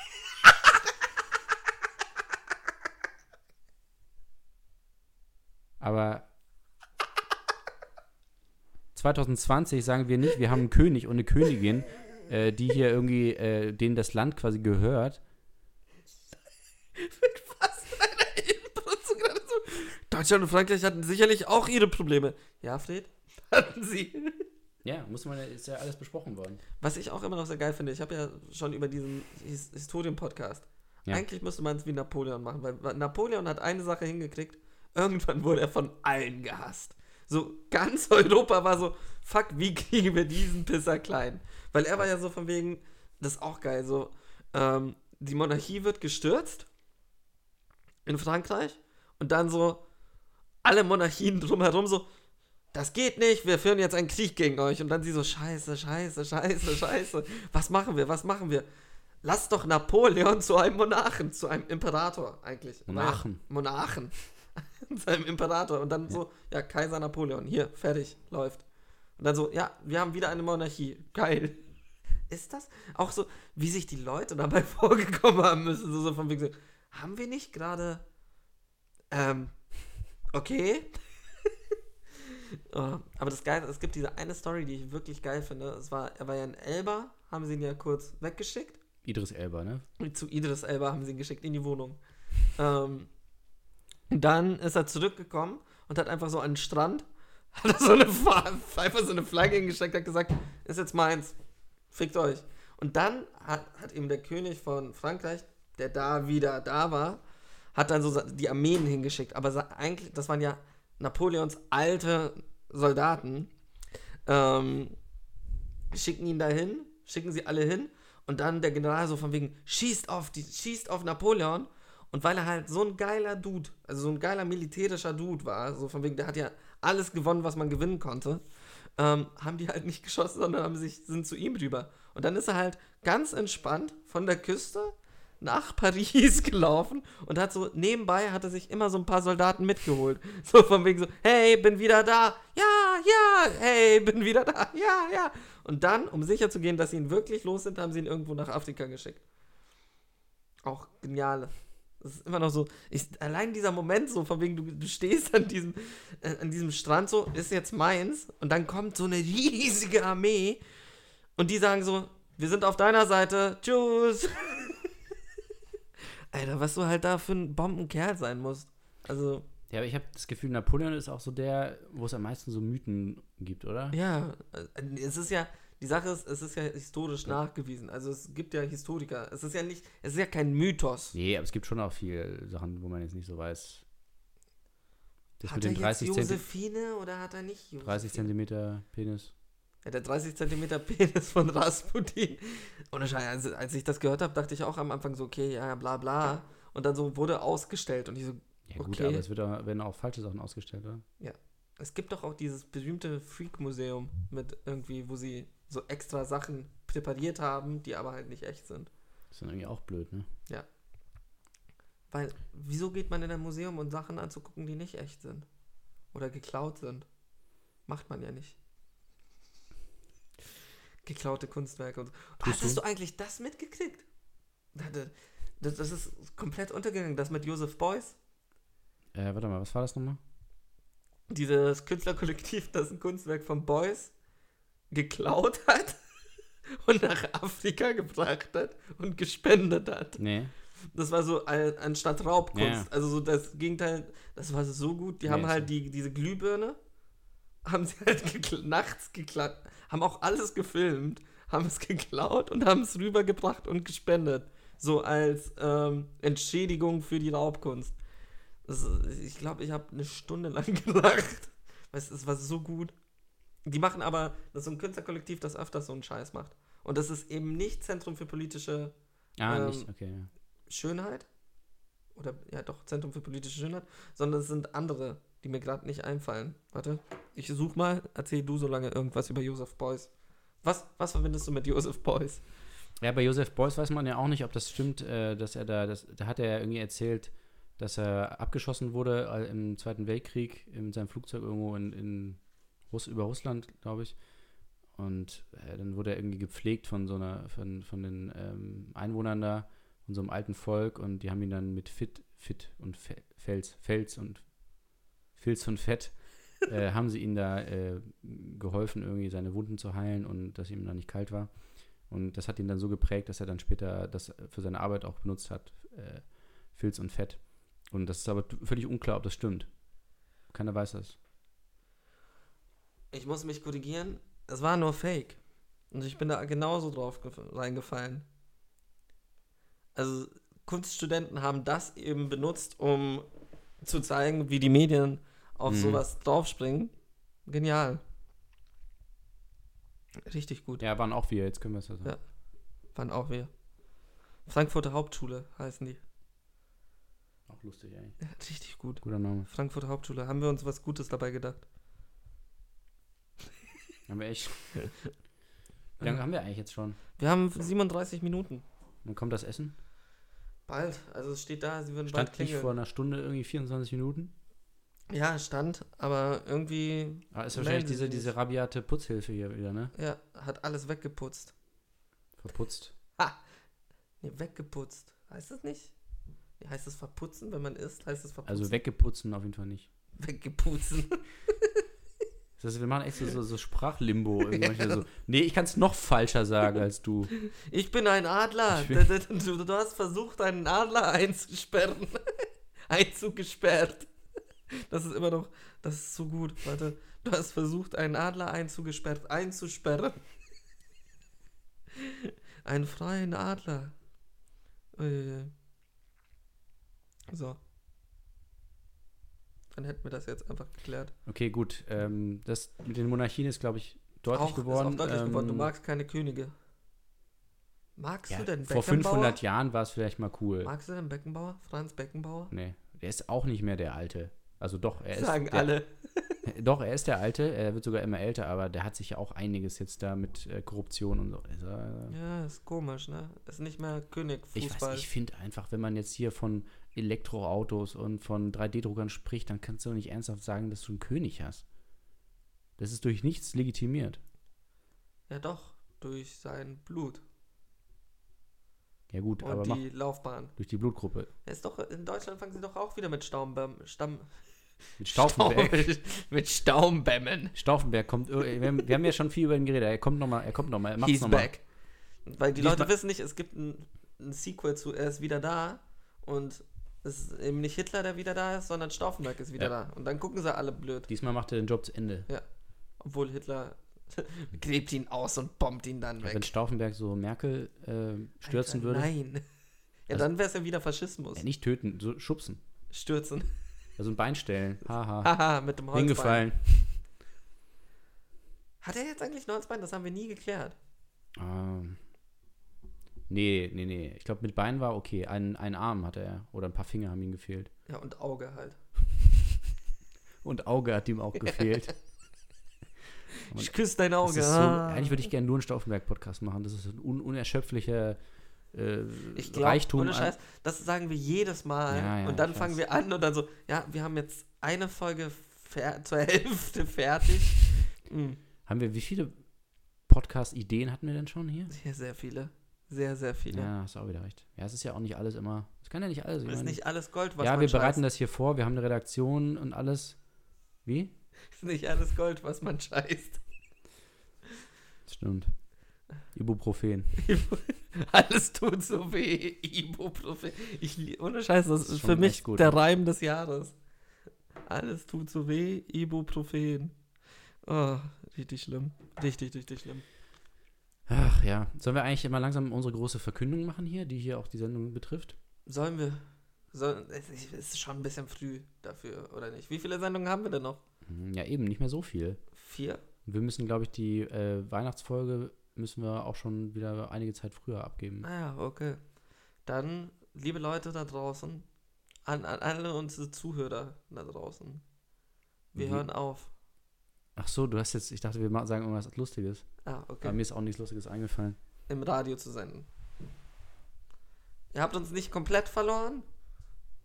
Aber 2020 sagen wir nicht, wir haben einen König und eine Königin, äh, die hier irgendwie, äh, denen das Land quasi gehört. Was für eine Inbrunst gerade so. Deutschland und Frankreich hatten sicherlich auch ihre Probleme. Ja, Fred? [LAUGHS] Hatten sie. Ja, muss man, ist ja alles besprochen worden. Was ich auch immer noch sehr geil finde, ich habe ja schon über diesen His Historien-Podcast. Ja. Eigentlich müsste man es wie Napoleon machen, weil Napoleon hat eine Sache hingekriegt. Irgendwann wurde er von allen gehasst. So ganz [LAUGHS] Europa war so, fuck, wie kriegen wir diesen Pisser klein? Weil er war ja so von wegen, das ist auch geil, so, ähm, die Monarchie wird gestürzt in Frankreich und dann so alle Monarchien drumherum so, das geht nicht, wir führen jetzt einen Krieg gegen euch. Und dann sie so, scheiße, scheiße, scheiße, scheiße. Was machen wir, was machen wir? Lass doch Napoleon zu einem Monarchen, zu einem Imperator eigentlich. Monarchen. Monarchen. [LAUGHS] zu einem Imperator. Und dann so, ja, Kaiser Napoleon, hier, fertig, läuft. Und dann so, ja, wir haben wieder eine Monarchie. Geil. Ist das auch so, wie sich die Leute dabei [LAUGHS] vorgekommen haben müssen? So, so von wegen so, haben wir nicht gerade, ähm, okay. [LAUGHS] Oh, aber das Geile, es gibt diese eine Story, die ich wirklich geil finde. Es war, er war ja in Elba, haben sie ihn ja kurz weggeschickt. Idris Elba, ne? Zu Idris Elba haben sie ihn geschickt in die Wohnung. Ähm, dann ist er zurückgekommen und hat einfach so an den Strand, [LAUGHS] hat er so eine, Fa- einfach so eine Flagge hingesteckt, hat gesagt, ist jetzt meins, fickt euch. Und dann hat, hat ihm der König von Frankreich, der da wieder da war, hat dann so die Armeen hingeschickt. Aber eigentlich, das waren ja Napoleons alte Soldaten. Ähm, schicken ihn dahin, schicken sie alle hin und dann der General so von wegen schießt auf die schießt auf Napoleon und weil er halt so ein geiler Dude, also so ein geiler militärischer Dude war, so von wegen der hat ja alles gewonnen, was man gewinnen konnte, ähm, haben die halt nicht [LAUGHS] geschossen, sondern haben sich sind zu ihm rüber und dann ist er halt ganz entspannt von der Küste nach Paris [LAUGHS] gelaufen und hat so, nebenbei hat er sich immer so ein paar Soldaten mitgeholt. [LAUGHS] So von wegen so, hey, bin wieder da. Ja, ja, hey, bin wieder da. [LAUGHS] Ja, ja. Und dann, um sicher zu gehen, dass sie ihn wirklich los sind, haben sie ihn irgendwo nach Afrika geschickt. Auch genial. Das ist immer noch so, ich, allein dieser Moment so, von wegen, du, du stehst an diesem, äh, an diesem Strand so, ist jetzt meins, und dann kommt so eine riesige Armee und die sagen so, wir sind auf deiner Seite, tschüss. Alter, was du halt da für ein Bombenkerl sein musst. Also, Ja, aber ich habe das Gefühl, Napoleon ist auch so der, wo es am meisten so Mythen gibt, oder? ja, äh, es ist ja Die Sache ist, es ist ja historisch nachgewiesen. Also es gibt ja Historiker. Es ist ja nicht, es ist ja kein Mythos. Nee, aber es gibt schon auch viele Sachen, wo man jetzt nicht so weiß. Das hat mit er jetzt 30, Zenti Josephine oder hat er nicht Josephine? 30 Zentimeter Penis. Ja, der 30 Zentimeter Penis von Rasputin. Scheiß, also, als ich das gehört habe, dachte ich auch am Anfang so, okay, ja, bla bla. Und dann so wurde ausgestellt und ich so, Ja gut, Okay. aber es wird auch, werden auch falsche Sachen ausgestellt, oder? es gibt doch auch dieses berühmte Freak-Museum mit irgendwie, wo sie so extra Sachen präpariert haben, die aber halt nicht echt sind. Das ist dann irgendwie auch blöd, ne? Weil, wieso geht man in ein Museum und Sachen anzugucken, die nicht echt sind? Oder geklaut sind? Macht man ja nicht. Geklaute Kunstwerke und so. Tust Hattest du? du eigentlich das mitgekriegt? Das, das, ist komplett untergegangen. Das mit Joseph Beuys. Äh, warte mal, was war das nochmal? Dieses Künstlerkollektiv, das ein Kunstwerk von Beuys geklaut hat [LAUGHS] und nach Afrika gebracht hat und gespendet hat. Nee. Das war so ein, anstatt Raubkunst. Ja. Also so das Gegenteil, das war so gut. Die Nee, haben halt die, diese Glühbirne, haben sie halt gekla- [LAUGHS] nachts geklaut, haben auch alles gefilmt, haben es [LAUGHS] geklaut und haben es rübergebracht und gespendet. So als ähm, Entschädigung für die Raubkunst. Ist- ich glaube, ich habe eine Stunde lang [LAUGHS] gelacht. Weißt, es war so gut. Die machen aber, das ist so ein Künstlerkollektiv, das öfters so einen Scheiß macht. Und das ist eben nicht Zentrum für politische Ah, Ähm, nicht, okay. Ja. Schönheit. Oder ja doch, Zentrum für politische Schönheit, sondern es sind andere, die mir gerade nicht einfallen. Warte, ich such mal, erzähl du so lange irgendwas über Joseph Beuys. Was, was verbindest du mit Joseph Beuys? Ja, bei Joseph Beuys weiß man ja auch nicht, ob das stimmt, äh, dass er da, das, da hat er ja irgendwie erzählt, dass er abgeschossen wurde äh, im Zweiten Weltkrieg in seinem Flugzeug irgendwo in, in Russ über Russland, glaube ich. Und äh, dann wurde er irgendwie gepflegt von so einer, von, von den ähm, Einwohnern da, von so einem alten Volk und die haben ihn dann mit Fit, Fit und Fe Fels, Fels und Filz und Fett äh, [LAUGHS] haben sie ihm da äh, geholfen, irgendwie seine Wunden zu heilen und dass ihm da nicht kalt war. Und das hat ihn dann so geprägt, dass er dann später das für seine Arbeit auch benutzt hat, äh, Filz und Fett. Und das ist aber völlig unklar, ob das stimmt. Keiner weiß das. Ich muss mich korrigieren, es war nur Fake. Und ich bin da genauso drauf gef- reingefallen. Also Kunststudenten haben das eben benutzt, um zu zeigen, wie die Medien auf Mhm. sowas draufspringen. Genial. Richtig gut. Ja, waren auch wir, jetzt können wir es ja sagen. Ja. Waren auch wir. Frankfurter Hauptschule heißen die. Auch lustig, ey. Ja, [LAUGHS] richtig gut. Guter Name. Frankfurter Hauptschule. Haben wir uns was Gutes dabei gedacht? Haben wir echt. [LAUGHS] Wie lange haben wir eigentlich jetzt schon? Wir haben 37 Minuten. Wann kommt das Essen? Bald. Also es steht da, sie würden bald Stand nicht klingeln. vor einer Stunde irgendwie 24 Minuten? Ja, stand, aber irgendwie, Ah, ist wahrscheinlich diese, diese rabiate Putzhilfe hier wieder, ne? ja, hat alles weggeputzt. Verputzt. Nee, weggeputzt. Heißt das nicht? Heißt es verputzen, wenn man isst? Heißt es verputzen? Also weggeputzen auf jeden Fall nicht. weggeputzen. [LAUGHS] Das heißt, wir machen echt so, so, Sprachlimbo. [LAUGHS] manchmal so. Nee, ich kann es noch falscher sagen als du. Ich bin ein Adler. Bin- Du, du, du hast versucht, einen Adler einzusperren. [LAUGHS] Einzugesperrt. Das ist immer noch, das ist so gut. Warte, du hast versucht, einen Adler einzugesperrt, einzusperren. Einen freien Adler. Uiuiui. So. Dann hätten wir das jetzt einfach geklärt. Okay, gut. Ähm, das mit den Monarchien ist, glaube ich, deutlich auch, geworden. Ist auch deutlich ähm, geworden. Du magst keine Könige. Magst ja, du denn vor Beckenbauer? 500 Jahren war es vielleicht mal cool. Magst du denn Beckenbauer? Franz Beckenbauer? Nee, der ist auch nicht mehr der Alte. Also doch, er ist. Sagen alle. [LAUGHS] Doch, er ist der Alte. Er wird sogar immer älter, aber der hat sich ja auch einiges jetzt da mit äh, Korruption und so. Also, äh, Ja, ist komisch, ne? Ist nicht mehr König ich Fußball. weiß, ich finde einfach, wenn man jetzt hier von Elektroautos und von 3D-Druckern spricht, dann kannst du doch nicht ernsthaft sagen, dass du einen König hast. Das ist durch nichts legitimiert. ja, doch. Durch sein Blut Ja gut, und aber mach die Laufbahn. durch die Blutgruppe. Ist doch, in Deutschland fangen sie doch auch wieder mit Staumbäm, Stamm, Mit Stauffenberg. Staum- [LAUGHS] mit Staumbämmen. Stauffenberg kommt, ir- wir haben, wir haben ja schon viel über ihn geredet. Er kommt nochmal, er kommt nochmal, er macht's nochmal. back. Weil die Leute wissen nicht, es gibt ein, ein Sequel zu Er ist wieder da und es ist eben nicht Hitler, der wieder da ist, sondern Stauffenberg ist wieder Ja. da. Und dann gucken sie alle blöd. Diesmal macht er den Job zu Ende. Obwohl Hitler [LAUGHS] Gräbt ihn aus und bombt ihn dann weg. Wenn Stauffenberg so Merkel äh, stürzen Alter, würde. Nein. [LAUGHS] Ja, Also- dann wäre es ja wieder Faschismus. Ja, nicht töten, so schubsen. Stürzen. Also ein Bein stellen. Haha. [LAUGHS] Haha, mit dem Holzbein. Hingefallen. Hat er jetzt eigentlich ein Holzbein? Das haben wir nie geklärt. Ähm. Nee, nee, nee. Ich glaube, mit Bein war okay. Ein, ein Arm hatte er. Oder ein paar Finger haben ihm gefehlt. Ja, und Auge halt. [LAUGHS] Und Auge hat ihm auch gefehlt. Ich küsse dein Auge. so, ah. eigentlich würde ich gerne nur einen Stauffenberg-Podcast machen. Das ist ein un unerschöpflicher äh, Ich glaube, Reichtum. ohne Scheiß, das sagen wir jedes Mal. Ja, ja, und dann fangen weiß. wir an und dann so, ja, wir haben jetzt eine Folge [LAUGHS] zur Hälfte fertig. Hm. Haben wir, wie viele Podcast-Ideen hatten wir denn schon hier? Sehr, sehr viele. Sehr, sehr viele. Ja, hast auch wieder recht. Ja, es ist ja auch nicht alles immer. Es kann ja nicht alles. ich ist meine- nicht alles Gold, was ja, man wir scheißt. bereiten das hier vor. Wir haben eine Redaktion und alles. Wie? Ist [LAUGHS] nicht alles Gold, was man scheißt. Stimmt. Ibuprofen. [LAUGHS] Alles tut so weh. Ibuprofen. Ich, ohne Scheiß, das, Das ist für mich gut, der ne? Reim des Jahres. Alles tut so weh. Ibuprofen. Oh, richtig schlimm. Richtig, richtig schlimm. Ach ja. Sollen wir eigentlich immer langsam unsere große Verkündung machen hier, die hier auch die Sendung betrifft? Sollen wir. Soll, es ist- schon ein bisschen früh dafür, oder nicht? Wie viele Sendungen haben wir denn noch? Hm, Ja, eben, nicht mehr so viel. Vier? Wir müssen, glaube ich, die äh, Weihnachtsfolge müssen wir auch schon wieder einige Zeit früher abgeben. Ah ja, okay. Dann, liebe Leute da draußen, an, an alle unsere Zuhörer da draußen. Wir Wie- hören auf. Ach so, du hast jetzt, ich dachte, wir sagen irgendwas Lustiges. Ah, Aber okay. mir ist auch nichts Lustiges eingefallen. Im Radio zu senden. Ihr habt uns nicht komplett verloren.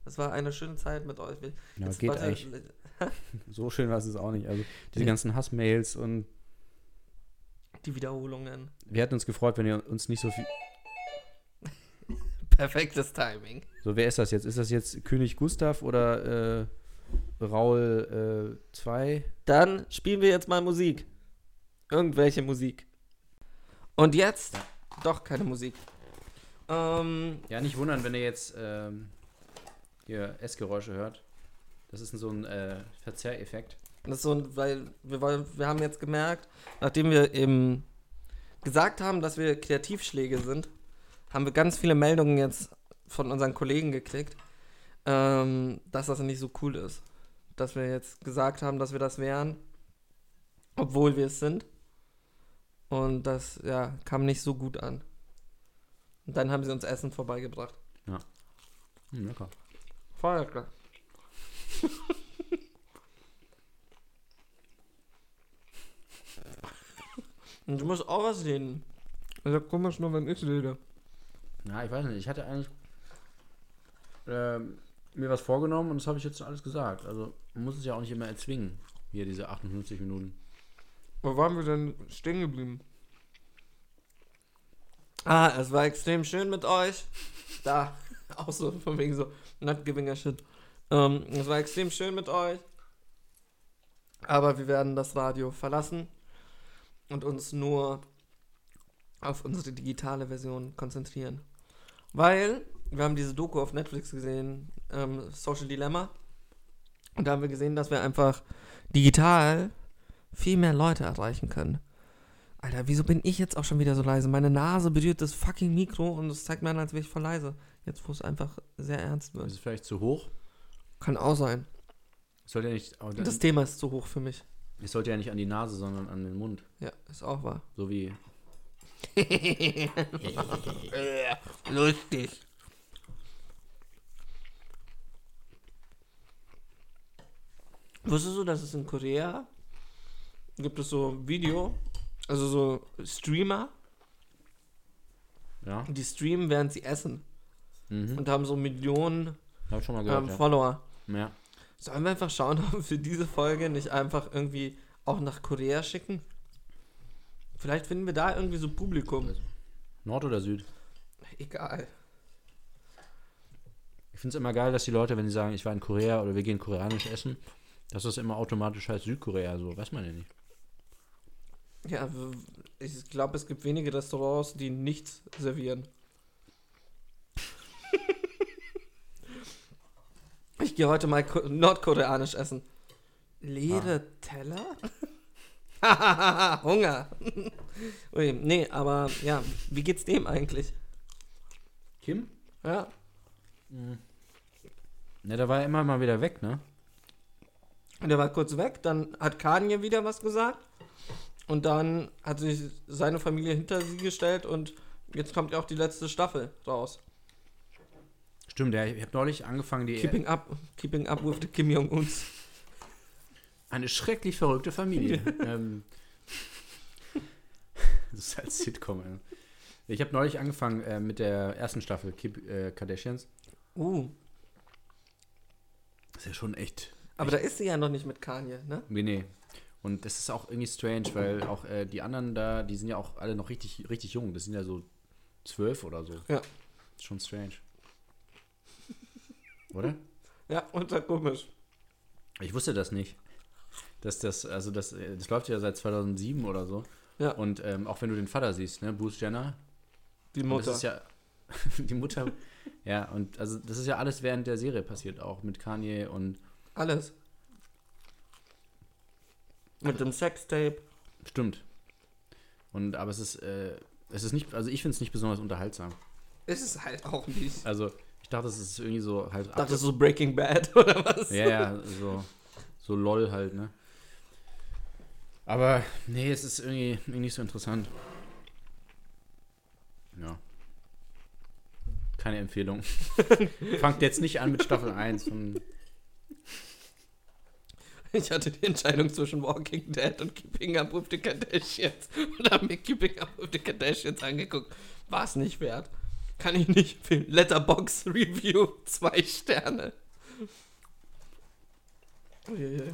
Es war eine schöne Zeit mit euch. Ja, geht eigentlich. [LAUGHS] So schön war es auch nicht. Also diese ganzen Hassmails und Die Wiederholungen. wir hätten uns gefreut, wenn ihr uns nicht so viel. [LAUGHS] Perfektes Timing. So, wer ist das jetzt? Ist das jetzt König Gustav oder äh, Raul 2? Dann spielen wir jetzt mal Musik. Irgendwelche Musik. Und jetzt doch keine Musik. Ähm, ja, nicht wundern, wenn ihr jetzt ähm, hier Essgeräusche hört. Das ist so ein äh, Verzerreffekt. Das ist so, weil wir, wir haben jetzt gemerkt, nachdem wir eben gesagt haben, dass wir Kreativschläge sind, haben wir ganz viele Meldungen jetzt von unseren Kollegen gekriegt, ähm, dass das nicht so cool ist. Dass wir jetzt gesagt haben, dass wir das wären, obwohl wir es sind. Und das, ja, kam nicht so gut an. Und dann haben sie uns Essen vorbeigebracht. Hm, lecker. Voll lecker. [LAUGHS] Und du musst auch was reden. Also komisch nur, wenn ich rede. Ja, ich weiß nicht. Ich hatte eigentlich ähm, mir was vorgenommen und das habe ich jetzt alles gesagt. Also man muss es ja auch nicht immer erzwingen. Hier diese 58 Minuten. Wo waren wir denn stehen geblieben? Ah, es war extrem schön mit euch. Da, [LAUGHS] auch so von wegen so not giving a shit. Ähm, es war extrem schön mit euch. Aber wir werden das Radio verlassen und uns nur auf unsere digitale Version konzentrieren. Weil wir haben diese Doku auf Netflix gesehen, ähm, Social Dilemma. Und da haben wir gesehen, dass wir einfach digital viel mehr Leute erreichen können. Alter, wieso bin ich jetzt auch schon wieder so leise? Meine Nase berührt das fucking Mikro und es zeigt mir an, als wäre ich voll leise. Jetzt, wo es einfach sehr ernst Ist wird. es vielleicht zu hoch? Kann auch sein. Sollte ja nicht, Das Thema ist zu hoch für mich. Es sollte ja nicht an die Nase, sondern an den Mund. Ja, ist auch wahr. So wie. [LAUGHS] Lustig. Wusstest du, dass es in Korea gibt es so Video, also so Streamer, Ja. die streamen, während sie essen Mhm. und haben so Millionen Hab ich schon mal gehört. ähm. Follower. ja. Sollen wir einfach schauen, [LAUGHS] ob wir für diese Folge nicht einfach irgendwie auch nach Korea schicken? Vielleicht finden wir da irgendwie so Publikum. Nord oder Süd? Egal. Ich finde es immer geil, dass die Leute, wenn sie sagen, ich war in Korea oder wir gehen koreanisch essen, dass das immer automatisch heißt Südkorea. So, weiß man ja nicht. Ja, ich glaube, es gibt wenige Restaurants, die nichts servieren. Ich gehe heute mal ko nordkoreanisch essen. Leere Teller? [LAUGHS] Hunger. [LAUGHS] Ui, nee, aber ja, wie geht's dem eigentlich? Kim? Ja. Ne, der war ja immer mal wieder weg, ne? Und der war kurz weg, dann hat Kanye wieder was gesagt. Und dann hat sich seine Familie hinter sie gestellt und jetzt kommt ja auch die letzte Staffel raus. Stimmt, ja, ich habe neulich angefangen, die Keeping up, keeping up with the Kim Jong-uns. eine schrecklich verrückte Familie. ähm, [LAUGHS] das ist als Sitcom. ey. Ich habe neulich angefangen äh, mit der ersten Staffel Keep, äh, Kardashians. Uh, Das ist ja schon echt. aber da ist sie ja noch nicht mit Kanye, ne? Nee, nee. Und das ist auch irgendwie strange, weil auch äh, die anderen da, die sind ja auch alle noch richtig, richtig jung. Das sind ja so zwölf oder so. Ja. Ist schon strange. Oder? Ja, da komisch. Ich wusste das nicht. Dass das, also das, äh, das läuft ja seit 2007 oder so. Ja. Und ähm, auch wenn du den Vater siehst, ne, Bruce Jenner, Die Mutter. Das ist ja [LAUGHS] die Mutter. ja, und also das ist ja alles während der Serie passiert, auch mit Kanye und Alles. Mit dem Sextape. stimmt. Und aber es ist, äh, es ist nicht, also ich finde es nicht besonders unterhaltsam. Ist es halt auch nicht. Also ich dachte, es ist irgendwie so halt. Dachte das so Breaking Bad [LAUGHS] oder was? ja, ja, so, so lol halt, ne? Aber nee, es ist irgendwie, irgendwie nicht so interessant. Ja. Keine Empfehlung. [LAUGHS] Fangt jetzt nicht an mit Staffel 1 und Ich hatte die Entscheidung zwischen Walking Dead und Keeping Up with the Kardashians und habe mir Keeping Up with the Kardashians angeguckt. War es nicht wert. Kann ich nicht empfehlen. Letterbox Review, zwei Sterne. Uiuiui.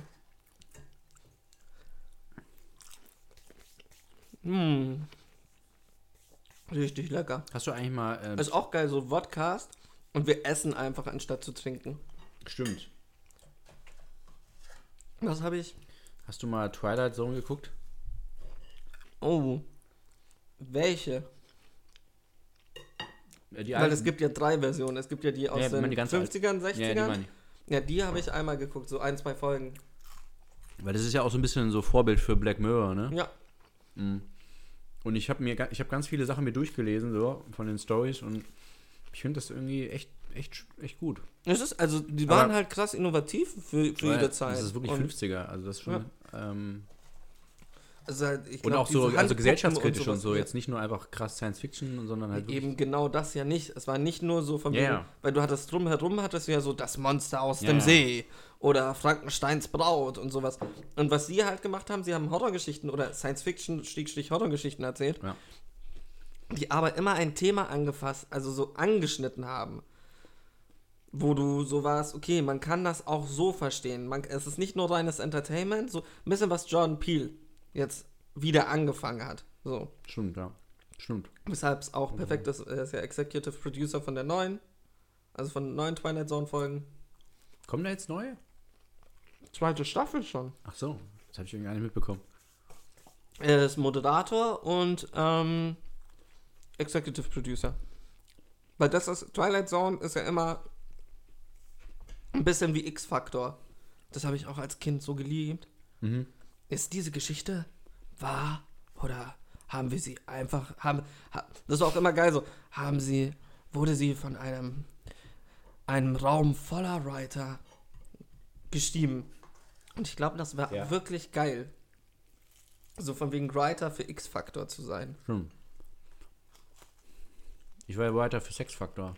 Hm. Richtig lecker. hast du eigentlich mal. ähm, Ist auch geil, so Vodcast und wir essen einfach anstatt zu trinken. stimmt. Was habe ich? Hast du mal Twilight Zone geguckt? Oh. Welche? Die Weil alten? es gibt ja drei Versionen. Es gibt ja die aus Ja, den die ganz 50ern, 60ern. Ja, die. Ja, die habe ich einmal geguckt, so ein, zwei Folgen. Weil das ist ja auch so ein bisschen so Vorbild für Black Mirror, ne? Ja. Und ich habe mir ich habe ganz viele Sachen mir durchgelesen so von den Stories und ich finde das irgendwie echt echt echt gut. Es ist, also, die Aber- waren halt krass innovativ für, für Weil jede Zeit. Das ist wirklich Und, 50er, also das ist schon ähm, also halt, ich und glaub, auch so also gesellschaftskritisch und, sowas, so jetzt nicht nur einfach krass Science Fiction, sondern halt Eben genau das ja nicht. Es war nicht nur so von ja. weil du hattest drumherum hattest du ja so das Monster aus Ja, dem. See oder Frankensteins Braut und sowas. Und was sie halt gemacht haben, sie haben Horrorgeschichten oder Science Fiction Horrorgeschichten erzählt, Ja. die aber immer ein Thema angefasst, also so angeschnitten haben. Wo du so warst, okay, man kann das auch so verstehen. Man, es ist nicht nur reines Entertainment, so ein bisschen was Jordan Peele jetzt wieder angefangen hat. So. stimmt, ja. Stimmt. Weshalb es auch perfekt ist. Er ist ja Executive Producer von der neuen. Also von neuen Twilight Zone Folgen. Kommen da jetzt neue? Zweite Staffel schon. Ach so, das habe ich irgendwie gar nicht mitbekommen. Er ist Moderator und ähm, Executive Producer. Weil das ist, Twilight Zone ist ja immer ein bisschen wie X-Factor. Das habe ich auch als Kind so geliebt. Mhm. Ist diese Geschichte wahr oder haben wir sie einfach haben ha, das ist auch immer geil so haben sie wurde sie von einem einem Raum voller Writer geschrieben und ich glaube das war Ja. wirklich geil so von wegen Writer für X-Factor zu sein Stimmt. Ich war ja weiter für Sex Factor.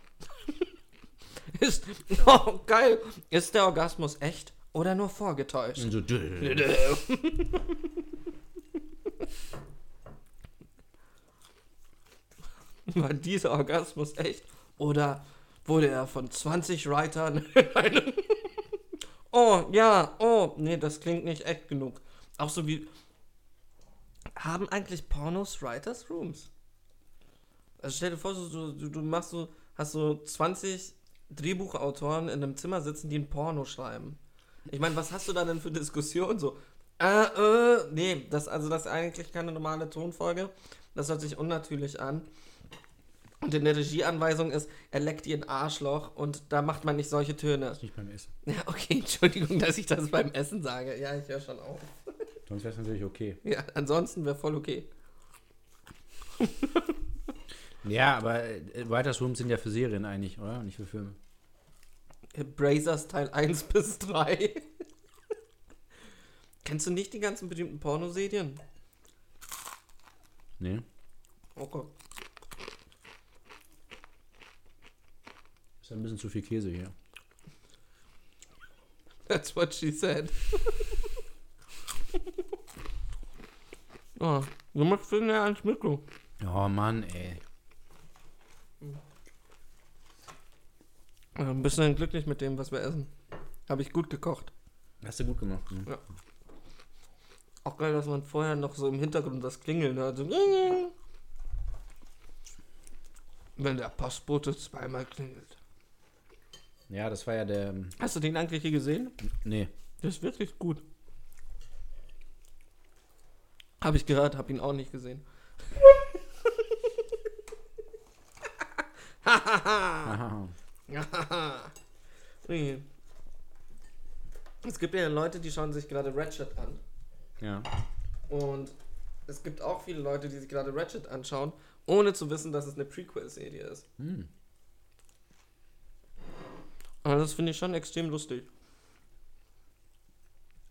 [LAUGHS] ist [LAUGHS] oh, geil ist der Orgasmus echt oder nur vorgetäuscht so, [LAUGHS] War dieser Orgasmus echt? Oder wurde er von 20 Writern. [LAUGHS] Oh, ja, oh, nee, das klingt nicht echt genug. Auch so wie. Haben eigentlich Pornos Writers Rooms? Also stell dir vor, so, du, du, du machst so, hast so 20 Drehbuchautoren in einem Zimmer sitzen, die ein Porno schreiben. Ich meine, was hast du da denn für Diskussionen? So, äh, äh, nee, das, also das ist eigentlich keine normale Tonfolge. Das hört sich unnatürlich an. Und in der Regieanweisung ist, er leckt ihr ein Arschloch und da macht man nicht solche Töne. nicht beim Essen. Ja, okay, Entschuldigung, dass ich das beim Essen sage. Ja, ich höre schon auf. Sonst wäre es natürlich okay. Ja, ansonsten wäre voll okay. Ja, aber äh, Writers Rooms sind ja für Serien eigentlich, oder? Nicht für Filme. Brazers Teil 1 [LAUGHS] bis 3. Kennst du nicht die ganzen berühmten Pornoserien? Nee. Okay. Ist ein bisschen zu viel Käse hier. That's what she said. [LAUGHS] oh, du machst viel näher ans Mikro. Oh Mann, ey. Bist du denn glücklich mit dem, was wir essen? Habe ich gut gekocht. Hast du gut gemacht. Ne? Ja. Auch geil, dass man vorher noch so im Hintergrund was klingeln hört. So Wenn der Postbote zweimal klingelt. Ja, das war ja der. ähm, Hast du den eigentlich hier gesehen? Nee. Der ist wirklich gut. Habe ich gehört, habe ihn auch nicht gesehen. [LAUGHS] [LAUGHS] Aha. [LAUGHS] Ui. es gibt ja Leute, die schauen sich gerade Ratchet an. Ja. Und es gibt auch viele Leute, die sich gerade Ratchet anschauen, ohne zu wissen, dass es eine Prequel-Serie ist. Hm. Aber das finde ich schon extrem lustig.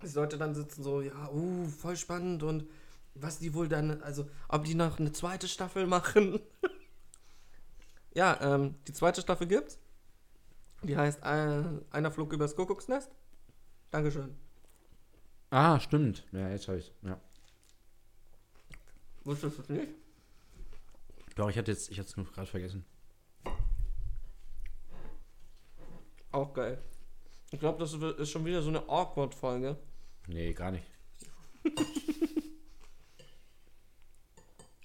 Die Leute dann sitzen so, ja, uh, voll spannend und was die wohl dann, also ob die noch eine zweite Staffel [LAUGHS] machen. ja, ähm, die zweite Staffel gibt's. Die heißt äh, Einer flog übers Kuckucksnest. Dankeschön. Ah, stimmt. Ja, jetzt habe ich Ja. Wusstest du es nicht? Doch, ich hatte jetzt, ich hatte es nur gerade vergessen. Auch geil. Ich glaube, das ist schon wieder so eine Awkward-Folge. Nee, gar nicht. [LAUGHS]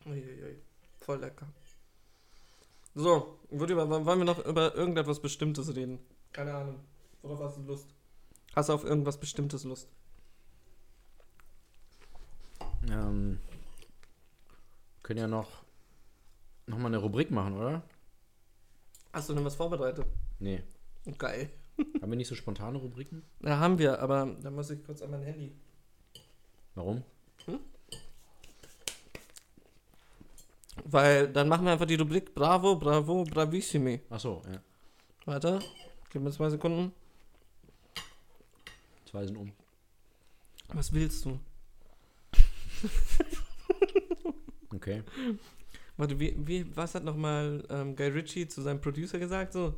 Uiuiui. Voll lecker. So, würde über, wollen wir noch über irgendetwas Bestimmtes reden? Keine Ahnung. Worauf hast du Lust? Hast du auf irgendwas Bestimmtes Lust? Ähm, können ja noch, noch mal eine Rubrik machen, oder? Hast du denn was vorbereitet? Nee. Geil. [LAUGHS] Haben wir nicht so spontane Rubriken? Ja, haben wir, aber da muss ich kurz an mein Handy. Warum? Weil dann machen wir einfach die Rubrik Bravo, Bravo, Bravissimi. Ach so, ja. Warte, gib mir zwei Sekunden. Zwei sind um. Was willst du? [LAUGHS] Okay. Warte, wie, wie, was hat nochmal ähm, Guy Ritchie zu seinem Producer gesagt? So,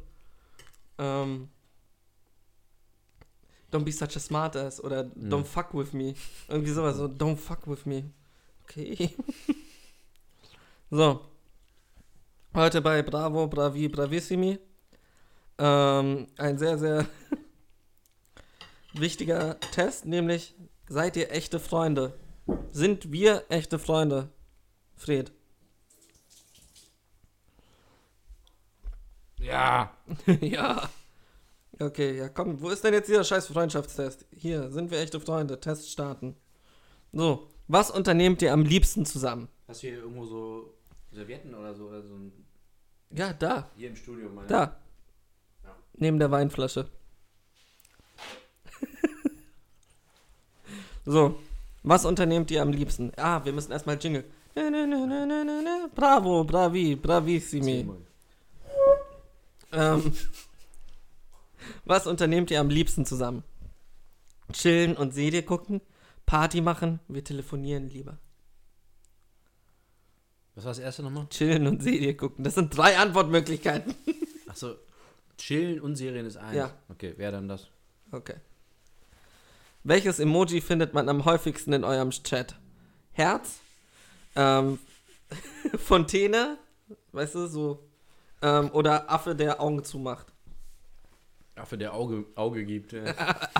ähm, don't be such a smartass oder don't Mhm. fuck with me. Irgendwie sowas, so, don't fuck with me. Okay. [LAUGHS] so. Heute bei Bravo, Bravi, Bravissimi. Ähm, ein sehr, sehr [LAUGHS] wichtiger Test, nämlich, seid ihr echte Freunde? Sind wir echte Freunde? Fred. Ja. [LAUGHS] ja. Okay, ja komm, wo ist denn jetzt dieser scheiß Freundschaftstest? Hier, sind wir echte Freunde, Test starten. So, was unternehmt ihr am liebsten zusammen? Hast du hier irgendwo so Servietten oder so? Oder so ein, Ja, da, hier im Studio mal. da. Ja. Neben der Weinflasche. [LAUGHS] so, was unternehmt ihr am liebsten? Ah, wir müssen erstmal Jingle. Bravo, bravi, bravissimi. Ähm, [LAUGHS] was unternehmt ihr am liebsten zusammen? Chillen und Serie gucken? Party machen? Wir telefonieren lieber. Was war das erste nochmal? Chillen und Serie gucken. Das sind drei Antwortmöglichkeiten. [LAUGHS] Achso, chillen und Serien ist eins. Ja. Okay, wer dann das? Okay. Welches Emoji findet man am häufigsten in eurem Chat? Herz? Ähm, [LAUGHS] Fontäne? Weißt du, so. Ähm, oder Affe, der Augen zumacht. Affe, der Auge, Auge gibt. Äh,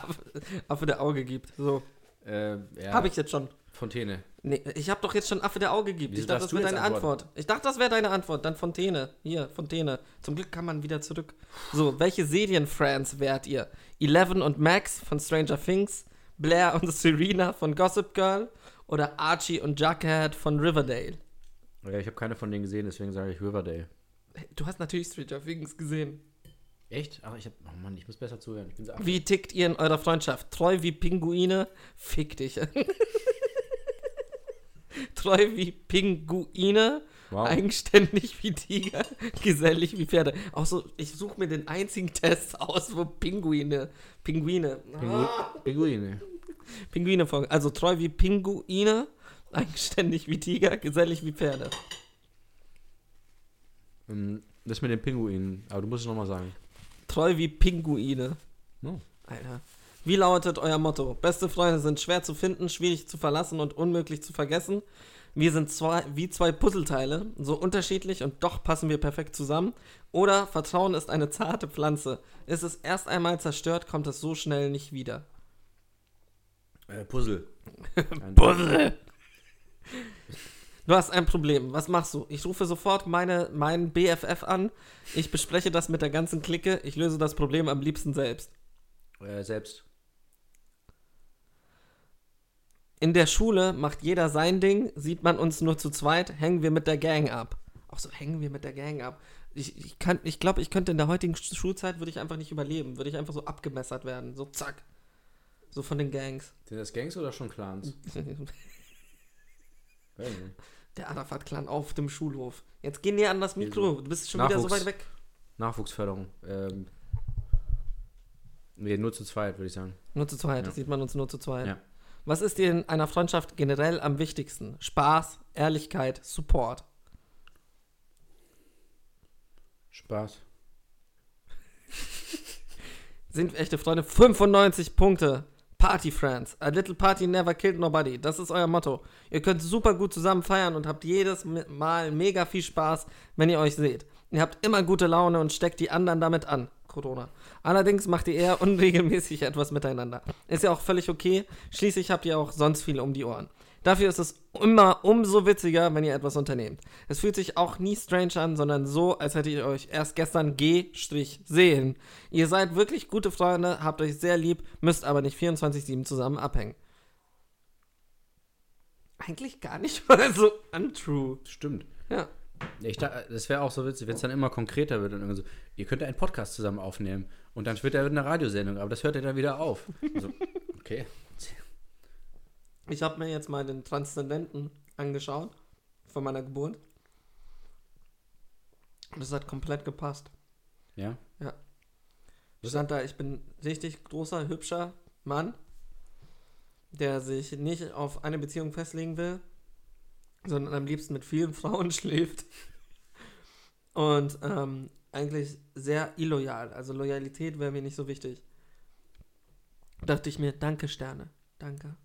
[LAUGHS] Affe, der Auge gibt. So. äh, ja. Habe ich jetzt schon. Fontäne. Nee, ich habe doch jetzt schon Affe, der Auge gibt. Wieso ich dachte, das wäre deine Antwort. Ich dachte, das wäre deine Antwort. Dann Fontäne. Hier, Fontäne. Zum Glück kann man wieder zurück. So, welche Serienfans wärt ihr? Eleven und Max von Stranger Things? Blair und [LAUGHS] Serena von Gossip Girl? Oder Archie und Jughead von Riverdale? Ja, ich habe keine von denen gesehen, deswegen sage ich Riverdale. Du hast natürlich Stranger Things gesehen. Echt? Ach, ich hab. Oh Mann, ich muss besser zuhören. Ich bin so Wie tickt ihr in eurer Freundschaft? Treu wie Pinguine? Fick dich. [LAUGHS] [LAUGHS] Treu wie Pinguine, Wow. eigenständig wie Tiger, [LAUGHS] gesellig wie Pferde. Auch so, ich suche mir den einzigen Test [LAUGHS] aus, wo Pinguine, Pinguine, ah, Pinguine. Pinguine vor. Also treu wie Pinguine, eigenständig wie Tiger, gesellig wie Pferde. Ähm, Das mit den Pinguinen. Aber du musst es nochmal sagen. Treu wie Pinguine. Oh. Alter. Wie lautet euer Motto? Beste Freunde sind schwer zu finden, schwierig zu verlassen und unmöglich zu vergessen. Wir sind zwei, wie zwei Puzzleteile, so unterschiedlich und doch passen wir perfekt zusammen. Oder Vertrauen ist eine zarte Pflanze. Ist es erst einmal zerstört, kommt es so schnell nicht wieder. Äh, Puzzle. [LAUGHS] Puzzle! Du hast ein Problem. Was machst du? Ich rufe sofort meine, meinen BFF an. Ich bespreche das mit der ganzen Clique. Ich löse das Problem am liebsten selbst. Äh, selbst. In der Schule macht jeder sein Ding, sieht man uns nur zu zweit, hängen wir mit der Gang ab. Auch so hängen wir mit der Gang ab. Ich, ich, kann- ich glaube, ich könnte in der heutigen Sch- Schulzeit, würde ich einfach nicht überleben. Würde ich einfach so abgemessert werden. So zack. So von den Gangs. Sind das Gangs oder schon Clans? [LAUGHS] Der Arafat-Clan auf dem Schulhof. Jetzt geh näher an das Mikro. Du bist schon wieder so Nachwuchs. weit weg. Nachwuchsförderung. Ähm, nee, nur zu zweit, würde ich sagen. Nur zu zweit. Ja. Das sieht man uns nur zu zweit. Ja. Was ist dir in einer Freundschaft generell am wichtigsten? Spaß, Ehrlichkeit, Support. Spaß. [LAUGHS] Sind wir echte Freunde? 95 Punkte. Party Friends. A little party never killed nobody. Das ist euer Motto. Ihr könnt super gut zusammen feiern und habt jedes Mal mega viel Spaß, wenn ihr euch seht. Ihr habt immer gute Laune und steckt die anderen damit an. Corona. Allerdings macht ihr eher [LAUGHS] unregelmäßig etwas miteinander. Ist ja auch völlig okay. Schließlich habt ihr auch sonst viel um die Ohren. Dafür ist es immer umso witziger, wenn ihr etwas unternehmt. Es fühlt sich auch nie strange an, sondern so, als hättet ihr euch erst gestern G-sehen. Ihr seid wirklich gute Freunde, habt euch sehr lieb, müsst aber nicht 24-7 zusammen abhängen. Eigentlich gar nicht [LAUGHS] mal so untrue. Stimmt. Ja. Ich dachte, das wäre auch so witzig, wenn es dann immer konkreter wird und irgendwie so, ihr könnt einen Podcast zusammen aufnehmen und dann wird er eine Radiosendung, aber das hört er dann wieder auf. Also, okay. Ich habe mir jetzt mal den Transzendenten angeschaut von meiner Geburt. Und das hat komplett gepasst. Ja. Stand da, ich bin richtig großer, hübscher Mann, der sich nicht auf eine Beziehung festlegen will, sondern am liebsten mit vielen [LAUGHS] Frauen schläft. Und ähm, eigentlich sehr illoyal. Also Loyalität wäre mir nicht so wichtig. Dachte ich mir, danke Sterne, danke.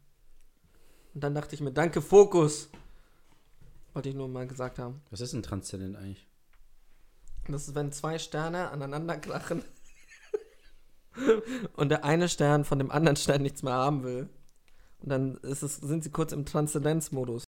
Und dann dachte ich mir, danke Fokus. Wollte ich nur mal gesagt haben. Was ist ein Transzendent eigentlich? Das ist, wenn zwei Sterne aneinander krachen [LAUGHS] und der eine Stern von dem anderen Stern nichts mehr haben will. Und dann es, sind sie kurz im Transzendenzmodus.